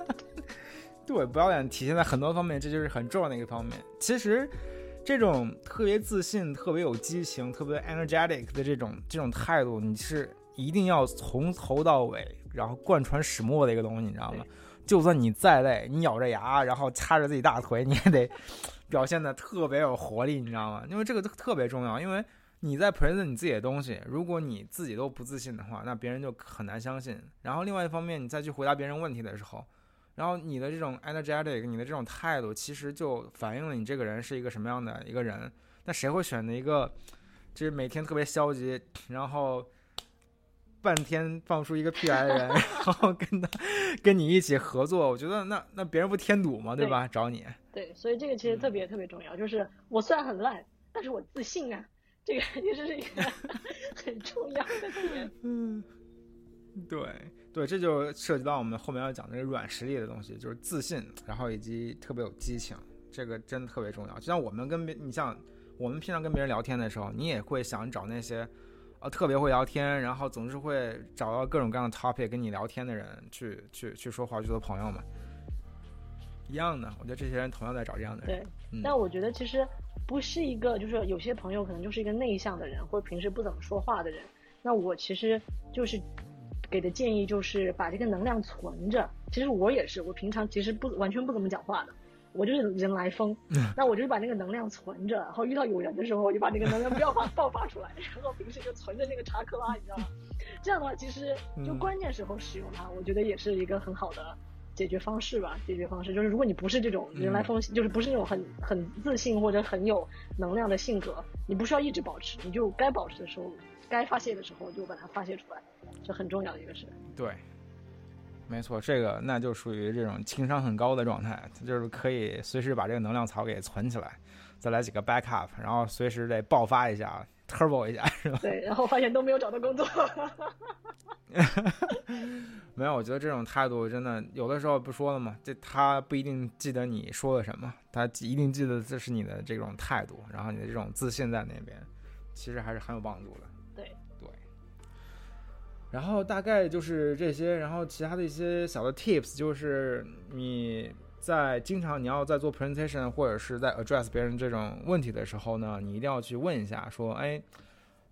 对，不要脸体现在很多方面，这就是很重要的一个方面。其实，这种特别自信、特别有激情、特别 energetic 的这种这种态度，你是一定要从头到尾，然后贯穿始末的一个东西，你知道吗？就算你再累，你咬着牙，然后掐着自己大腿，你也得表现的特别有活力，你知道吗？因为这个都特别重要，因为你在 present 你自己的东西，如果你自己都不自信的话，那别人就很难相信。然后另外一方面，你再去回答别人问题的时候，然后你的这种 energetic，你的这种态度，其实就反映了你这个人是一个什么样的一个人。那谁会选择一个就是每天特别消极，然后？半天放出一个屁来的人，然后跟他跟你一起合作，我觉得那那别人不添堵吗？对吧？找你。对，所以这个其实特别特别重要，就是我虽然很烂，但是我自信啊，这个也是一个很重要的点。嗯，对对，这就涉及到我们后面要讲这个软实力的东西，就是自信，然后以及特别有激情，这个真的特别重要。就像我们跟别，你像我们平常跟别人聊天的时候，你也会想找那些。呃，特别会聊天，然后总是会找到各种各样的 topic 跟你聊天的人去去去说话，去做朋友嘛。一样的，我觉得这些人同样在找这样的人。对，但我觉得其实不是一个，就是有些朋友可能就是一个内向的人，或者平时不怎么说话的人。那我其实就是给的建议就是把这个能量存着。其实我也是，我平常其实不完全不怎么讲话的。我就是人来疯，那我就是把那个能量存着，然后遇到有人的时候，我就把那个能量 不要发爆发出来，然后平时就存着那个查克拉，你知道吗？这样的话，其实就关键时候使用它，我觉得也是一个很好的解决方式吧。解决方式就是，如果你不是这种人来疯，就是不是那种很很自信或者很有能量的性格，你不需要一直保持，你就该保持的时候，该发泄的时候就把它发泄出来，这很重要的一个事。对。没错，这个那就属于这种情商很高的状态，就是可以随时把这个能量槽给存起来，再来几个 backup，然后随时得爆发一下，turbo 一下，是吧？对，然后发现都没有找到工作。没有，我觉得这种态度真的有的时候不说了吗？这他不一定记得你说了什么，他一定记得这是你的这种态度，然后你的这种自信在那边，其实还是很有帮助的。然后大概就是这些，然后其他的一些小的 tips 就是你在经常你要在做 presentation 或者是在 address 别人这种问题的时候呢，你一定要去问一下，说，哎，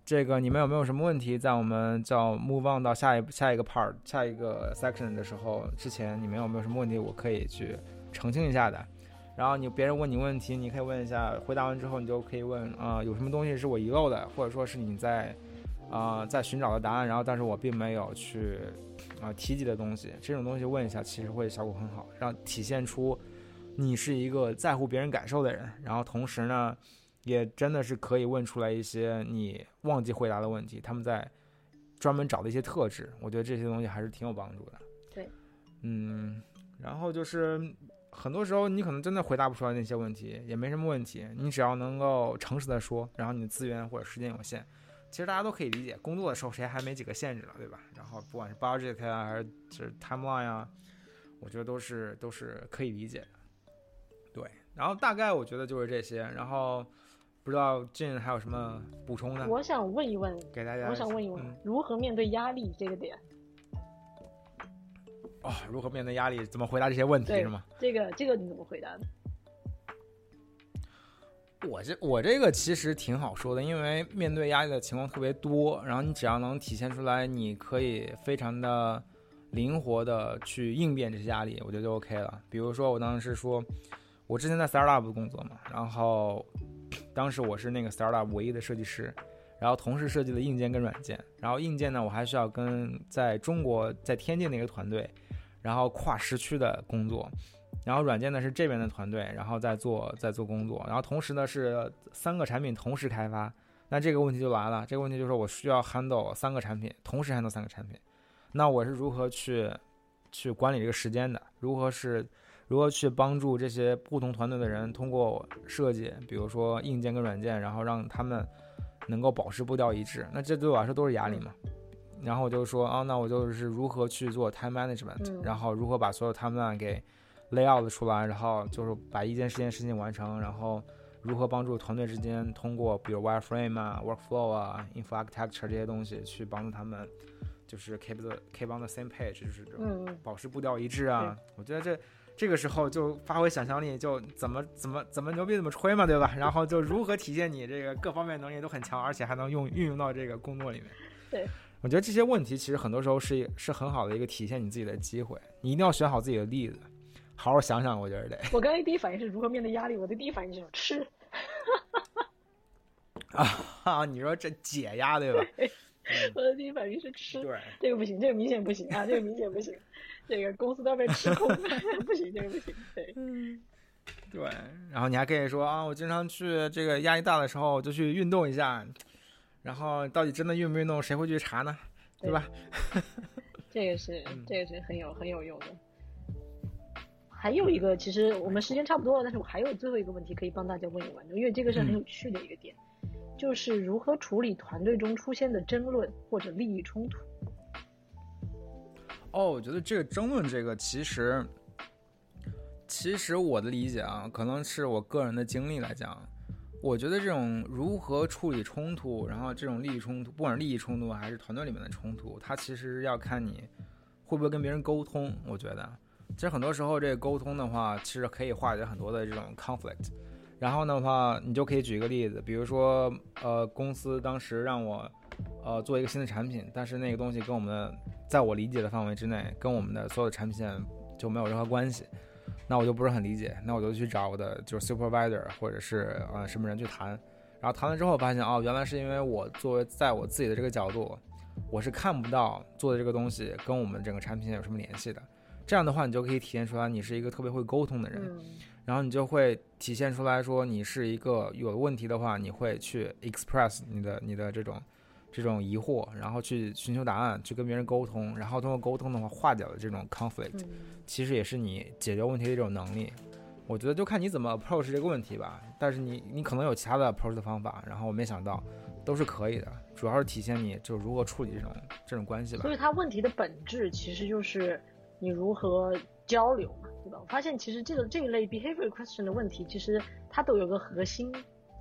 这个你们有没有什么问题？在我们叫 move on 到下一下一个 part 下一个 section 的时候，之前你们有没有什么问题，我可以去澄清一下的。然后你别人问你问题，你可以问一下，回答完之后你就可以问啊，有什么东西是我遗漏的，或者说是你在。啊，在寻找的答案，然后但是我并没有去啊提及的东西，这种东西问一下，其实会效果很好，让体现出你是一个在乎别人感受的人，然后同时呢，也真的是可以问出来一些你忘记回答的问题，他们在专门找的一些特质，我觉得这些东西还是挺有帮助的。对，嗯，然后就是很多时候你可能真的回答不出来那些问题，也没什么问题，你只要能够诚实的说，然后你的资源或者时间有限。其实大家都可以理解，工作的时候谁还没几个限制了，对吧？然后不管是 budget 啊，还是是 timeline 啊，我觉得都是都是可以理解的。对，然后大概我觉得就是这些。然后不知道 Jane 还有什么补充的？我想问一问，给大家，我想问一问，如何面对压力这个点？哦，如何面对压力？怎么回答这些问题是吗？这个这个你怎么回答的？我这我这个其实挺好说的，因为面对压力的情况特别多，然后你只要能体现出来，你可以非常的灵活的去应变这些压力，我觉得就 OK 了。比如说我当时说，我之前在 startup 工作嘛，然后当时我是那个 startup 唯一的设计师，然后同时设计了硬件跟软件，然后硬件呢我还需要跟在中国在天津那个团队，然后跨时区的工作。然后软件呢是这边的团队，然后在做在做工作，然后同时呢是三个产品同时开发，那这个问题就来了，这个问题就是我需要 handle 三个产品，同时 handle 三个产品，那我是如何去去管理这个时间的？如何是如何去帮助这些不同团队的人通过设计，比如说硬件跟软件，然后让他们能够保持步调一致？那这对我来说都是压力嘛？然后我就说啊，那我就是如何去做 time management，然后如何把所有 timeline 给 layout 出来，然后就是把一件事件事情完成，然后如何帮助团队之间通过比如 wireframe 啊、workflow 啊、info architecture 这些东西去帮助他们，就是 keep the keep on the same page，就是这种保持步调一致啊。我觉得这这个时候就发挥想象力，就怎么怎么怎么牛逼怎么吹嘛，对吧？然后就如何体现你这个各方面能力都很强，而且还能用运用到这个工作里面。对，我觉得这些问题其实很多时候是是很好的一个体现你自己的机会，你一定要选好自己的例子。好好想想，我觉得得。我刚才第一反应是如何面对压力，我的第一反应就是吃。啊，你说这解压对吧？我的第一反应是吃。对。这个不行，这个明显不行啊！这个明显不行，这个公司都要被吃空，不行，这个不行。对。嗯。对，然后你还可以说啊，我经常去这个压力大的时候就去运动一下，然后到底真的运不运动，谁会去查呢？对吧？这个是，这个是很有很有用的。还有一个，其实我们时间差不多了，但是我还有最后一个问题可以帮大家问一问，因为这个是很有趣的一个点，就是如何处理团队中出现的争论或者利益冲突。哦，我觉得这个争论这个其实，其实我的理解啊，可能是我个人的经历来讲，我觉得这种如何处理冲突，然后这种利益冲突，不管是利益冲突还是团队里面的冲突，它其实要看你会不会跟别人沟通。我觉得，其实很多时候这个沟通的话，其实可以化解很多的这种 conflict。然后的话，你就可以举一个例子，比如说，呃，公司当时让我，呃，做一个新的产品，但是那个东西跟我们，在我理解的范围之内，跟我们的所有的产品线就没有任何关系，那我就不是很理解，那我就去找我的就是 supervisor 或者是呃什么人去谈，然后谈了之后发现，哦，原来是因为我作为在我自己的这个角度，我是看不到做的这个东西跟我们整个产品线有什么联系的，这样的话，你就可以体现出来你是一个特别会沟通的人。然后你就会体现出来说，你是一个有问题的话，你会去 express 你的你的这种这种疑惑，然后去寻求答案，去跟别人沟通，然后通过沟通的话化解了这种 conflict，其实也是你解决问题的一种能力。我觉得就看你怎么 approach 这个问题吧。但是你你可能有其他的 approach 的方法，然后我没想到都是可以的，主要是体现你就如何处理这种这种关系吧。所以它问题的本质其实就是你如何交流嘛。对吧我发现其实这个这一类 behavior question 的问题，其实它都有个核心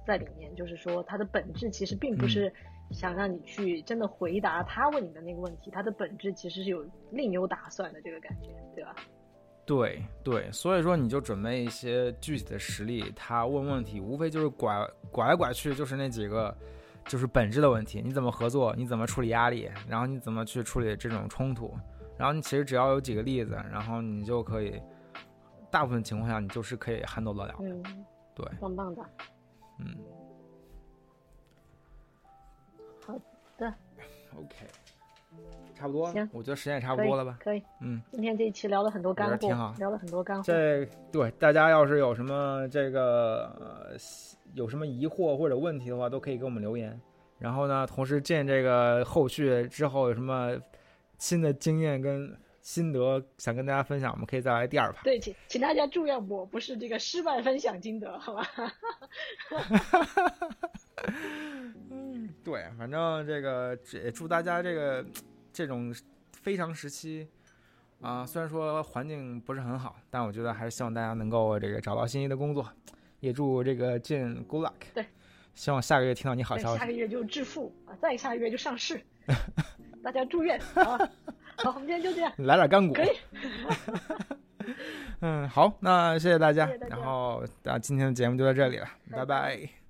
在里面，就是说它的本质其实并不是想让你去真的回答他问你的那个问题，它的本质其实是有另有打算的这个感觉，对吧？对对，所以说你就准备一些具体的实例，他问问题无非就是拐拐来拐去，就是那几个就是本质的问题，你怎么合作，你怎么处理压力，然后你怎么去处理这种冲突，然后你其实只要有几个例子，然后你就可以。大部分情况下，你就是可以 handle 得了。嗯，对，棒棒的。嗯，好的。OK，差不多。行，我觉得时间也差不多了吧？可以。嗯，今天这一期聊了很多干货，挺好，聊了很多干货。这对大家要是有什么这个有什么疑惑或者问题的话，都可以给我们留言。然后呢，同时见这个后续之后有什么新的经验跟。心得想跟大家分享，我们可以再来第二趴。对，请请大家祝愿我不是这个失败分享心得，好吧？嗯，对，反正这个也祝大家这个这种非常时期啊，虽然说环境不是很好，但我觉得还是希望大家能够这个找到心仪的工作。也祝这个进 good luck。对，希望下个月听到你好消息。下个月就致富啊，再下个月就上市。大家祝愿 啊！好，我们今天就这样，来点干股。可以。嗯，好，那谢谢大家，然后那今天的节目就到这里了，拜拜。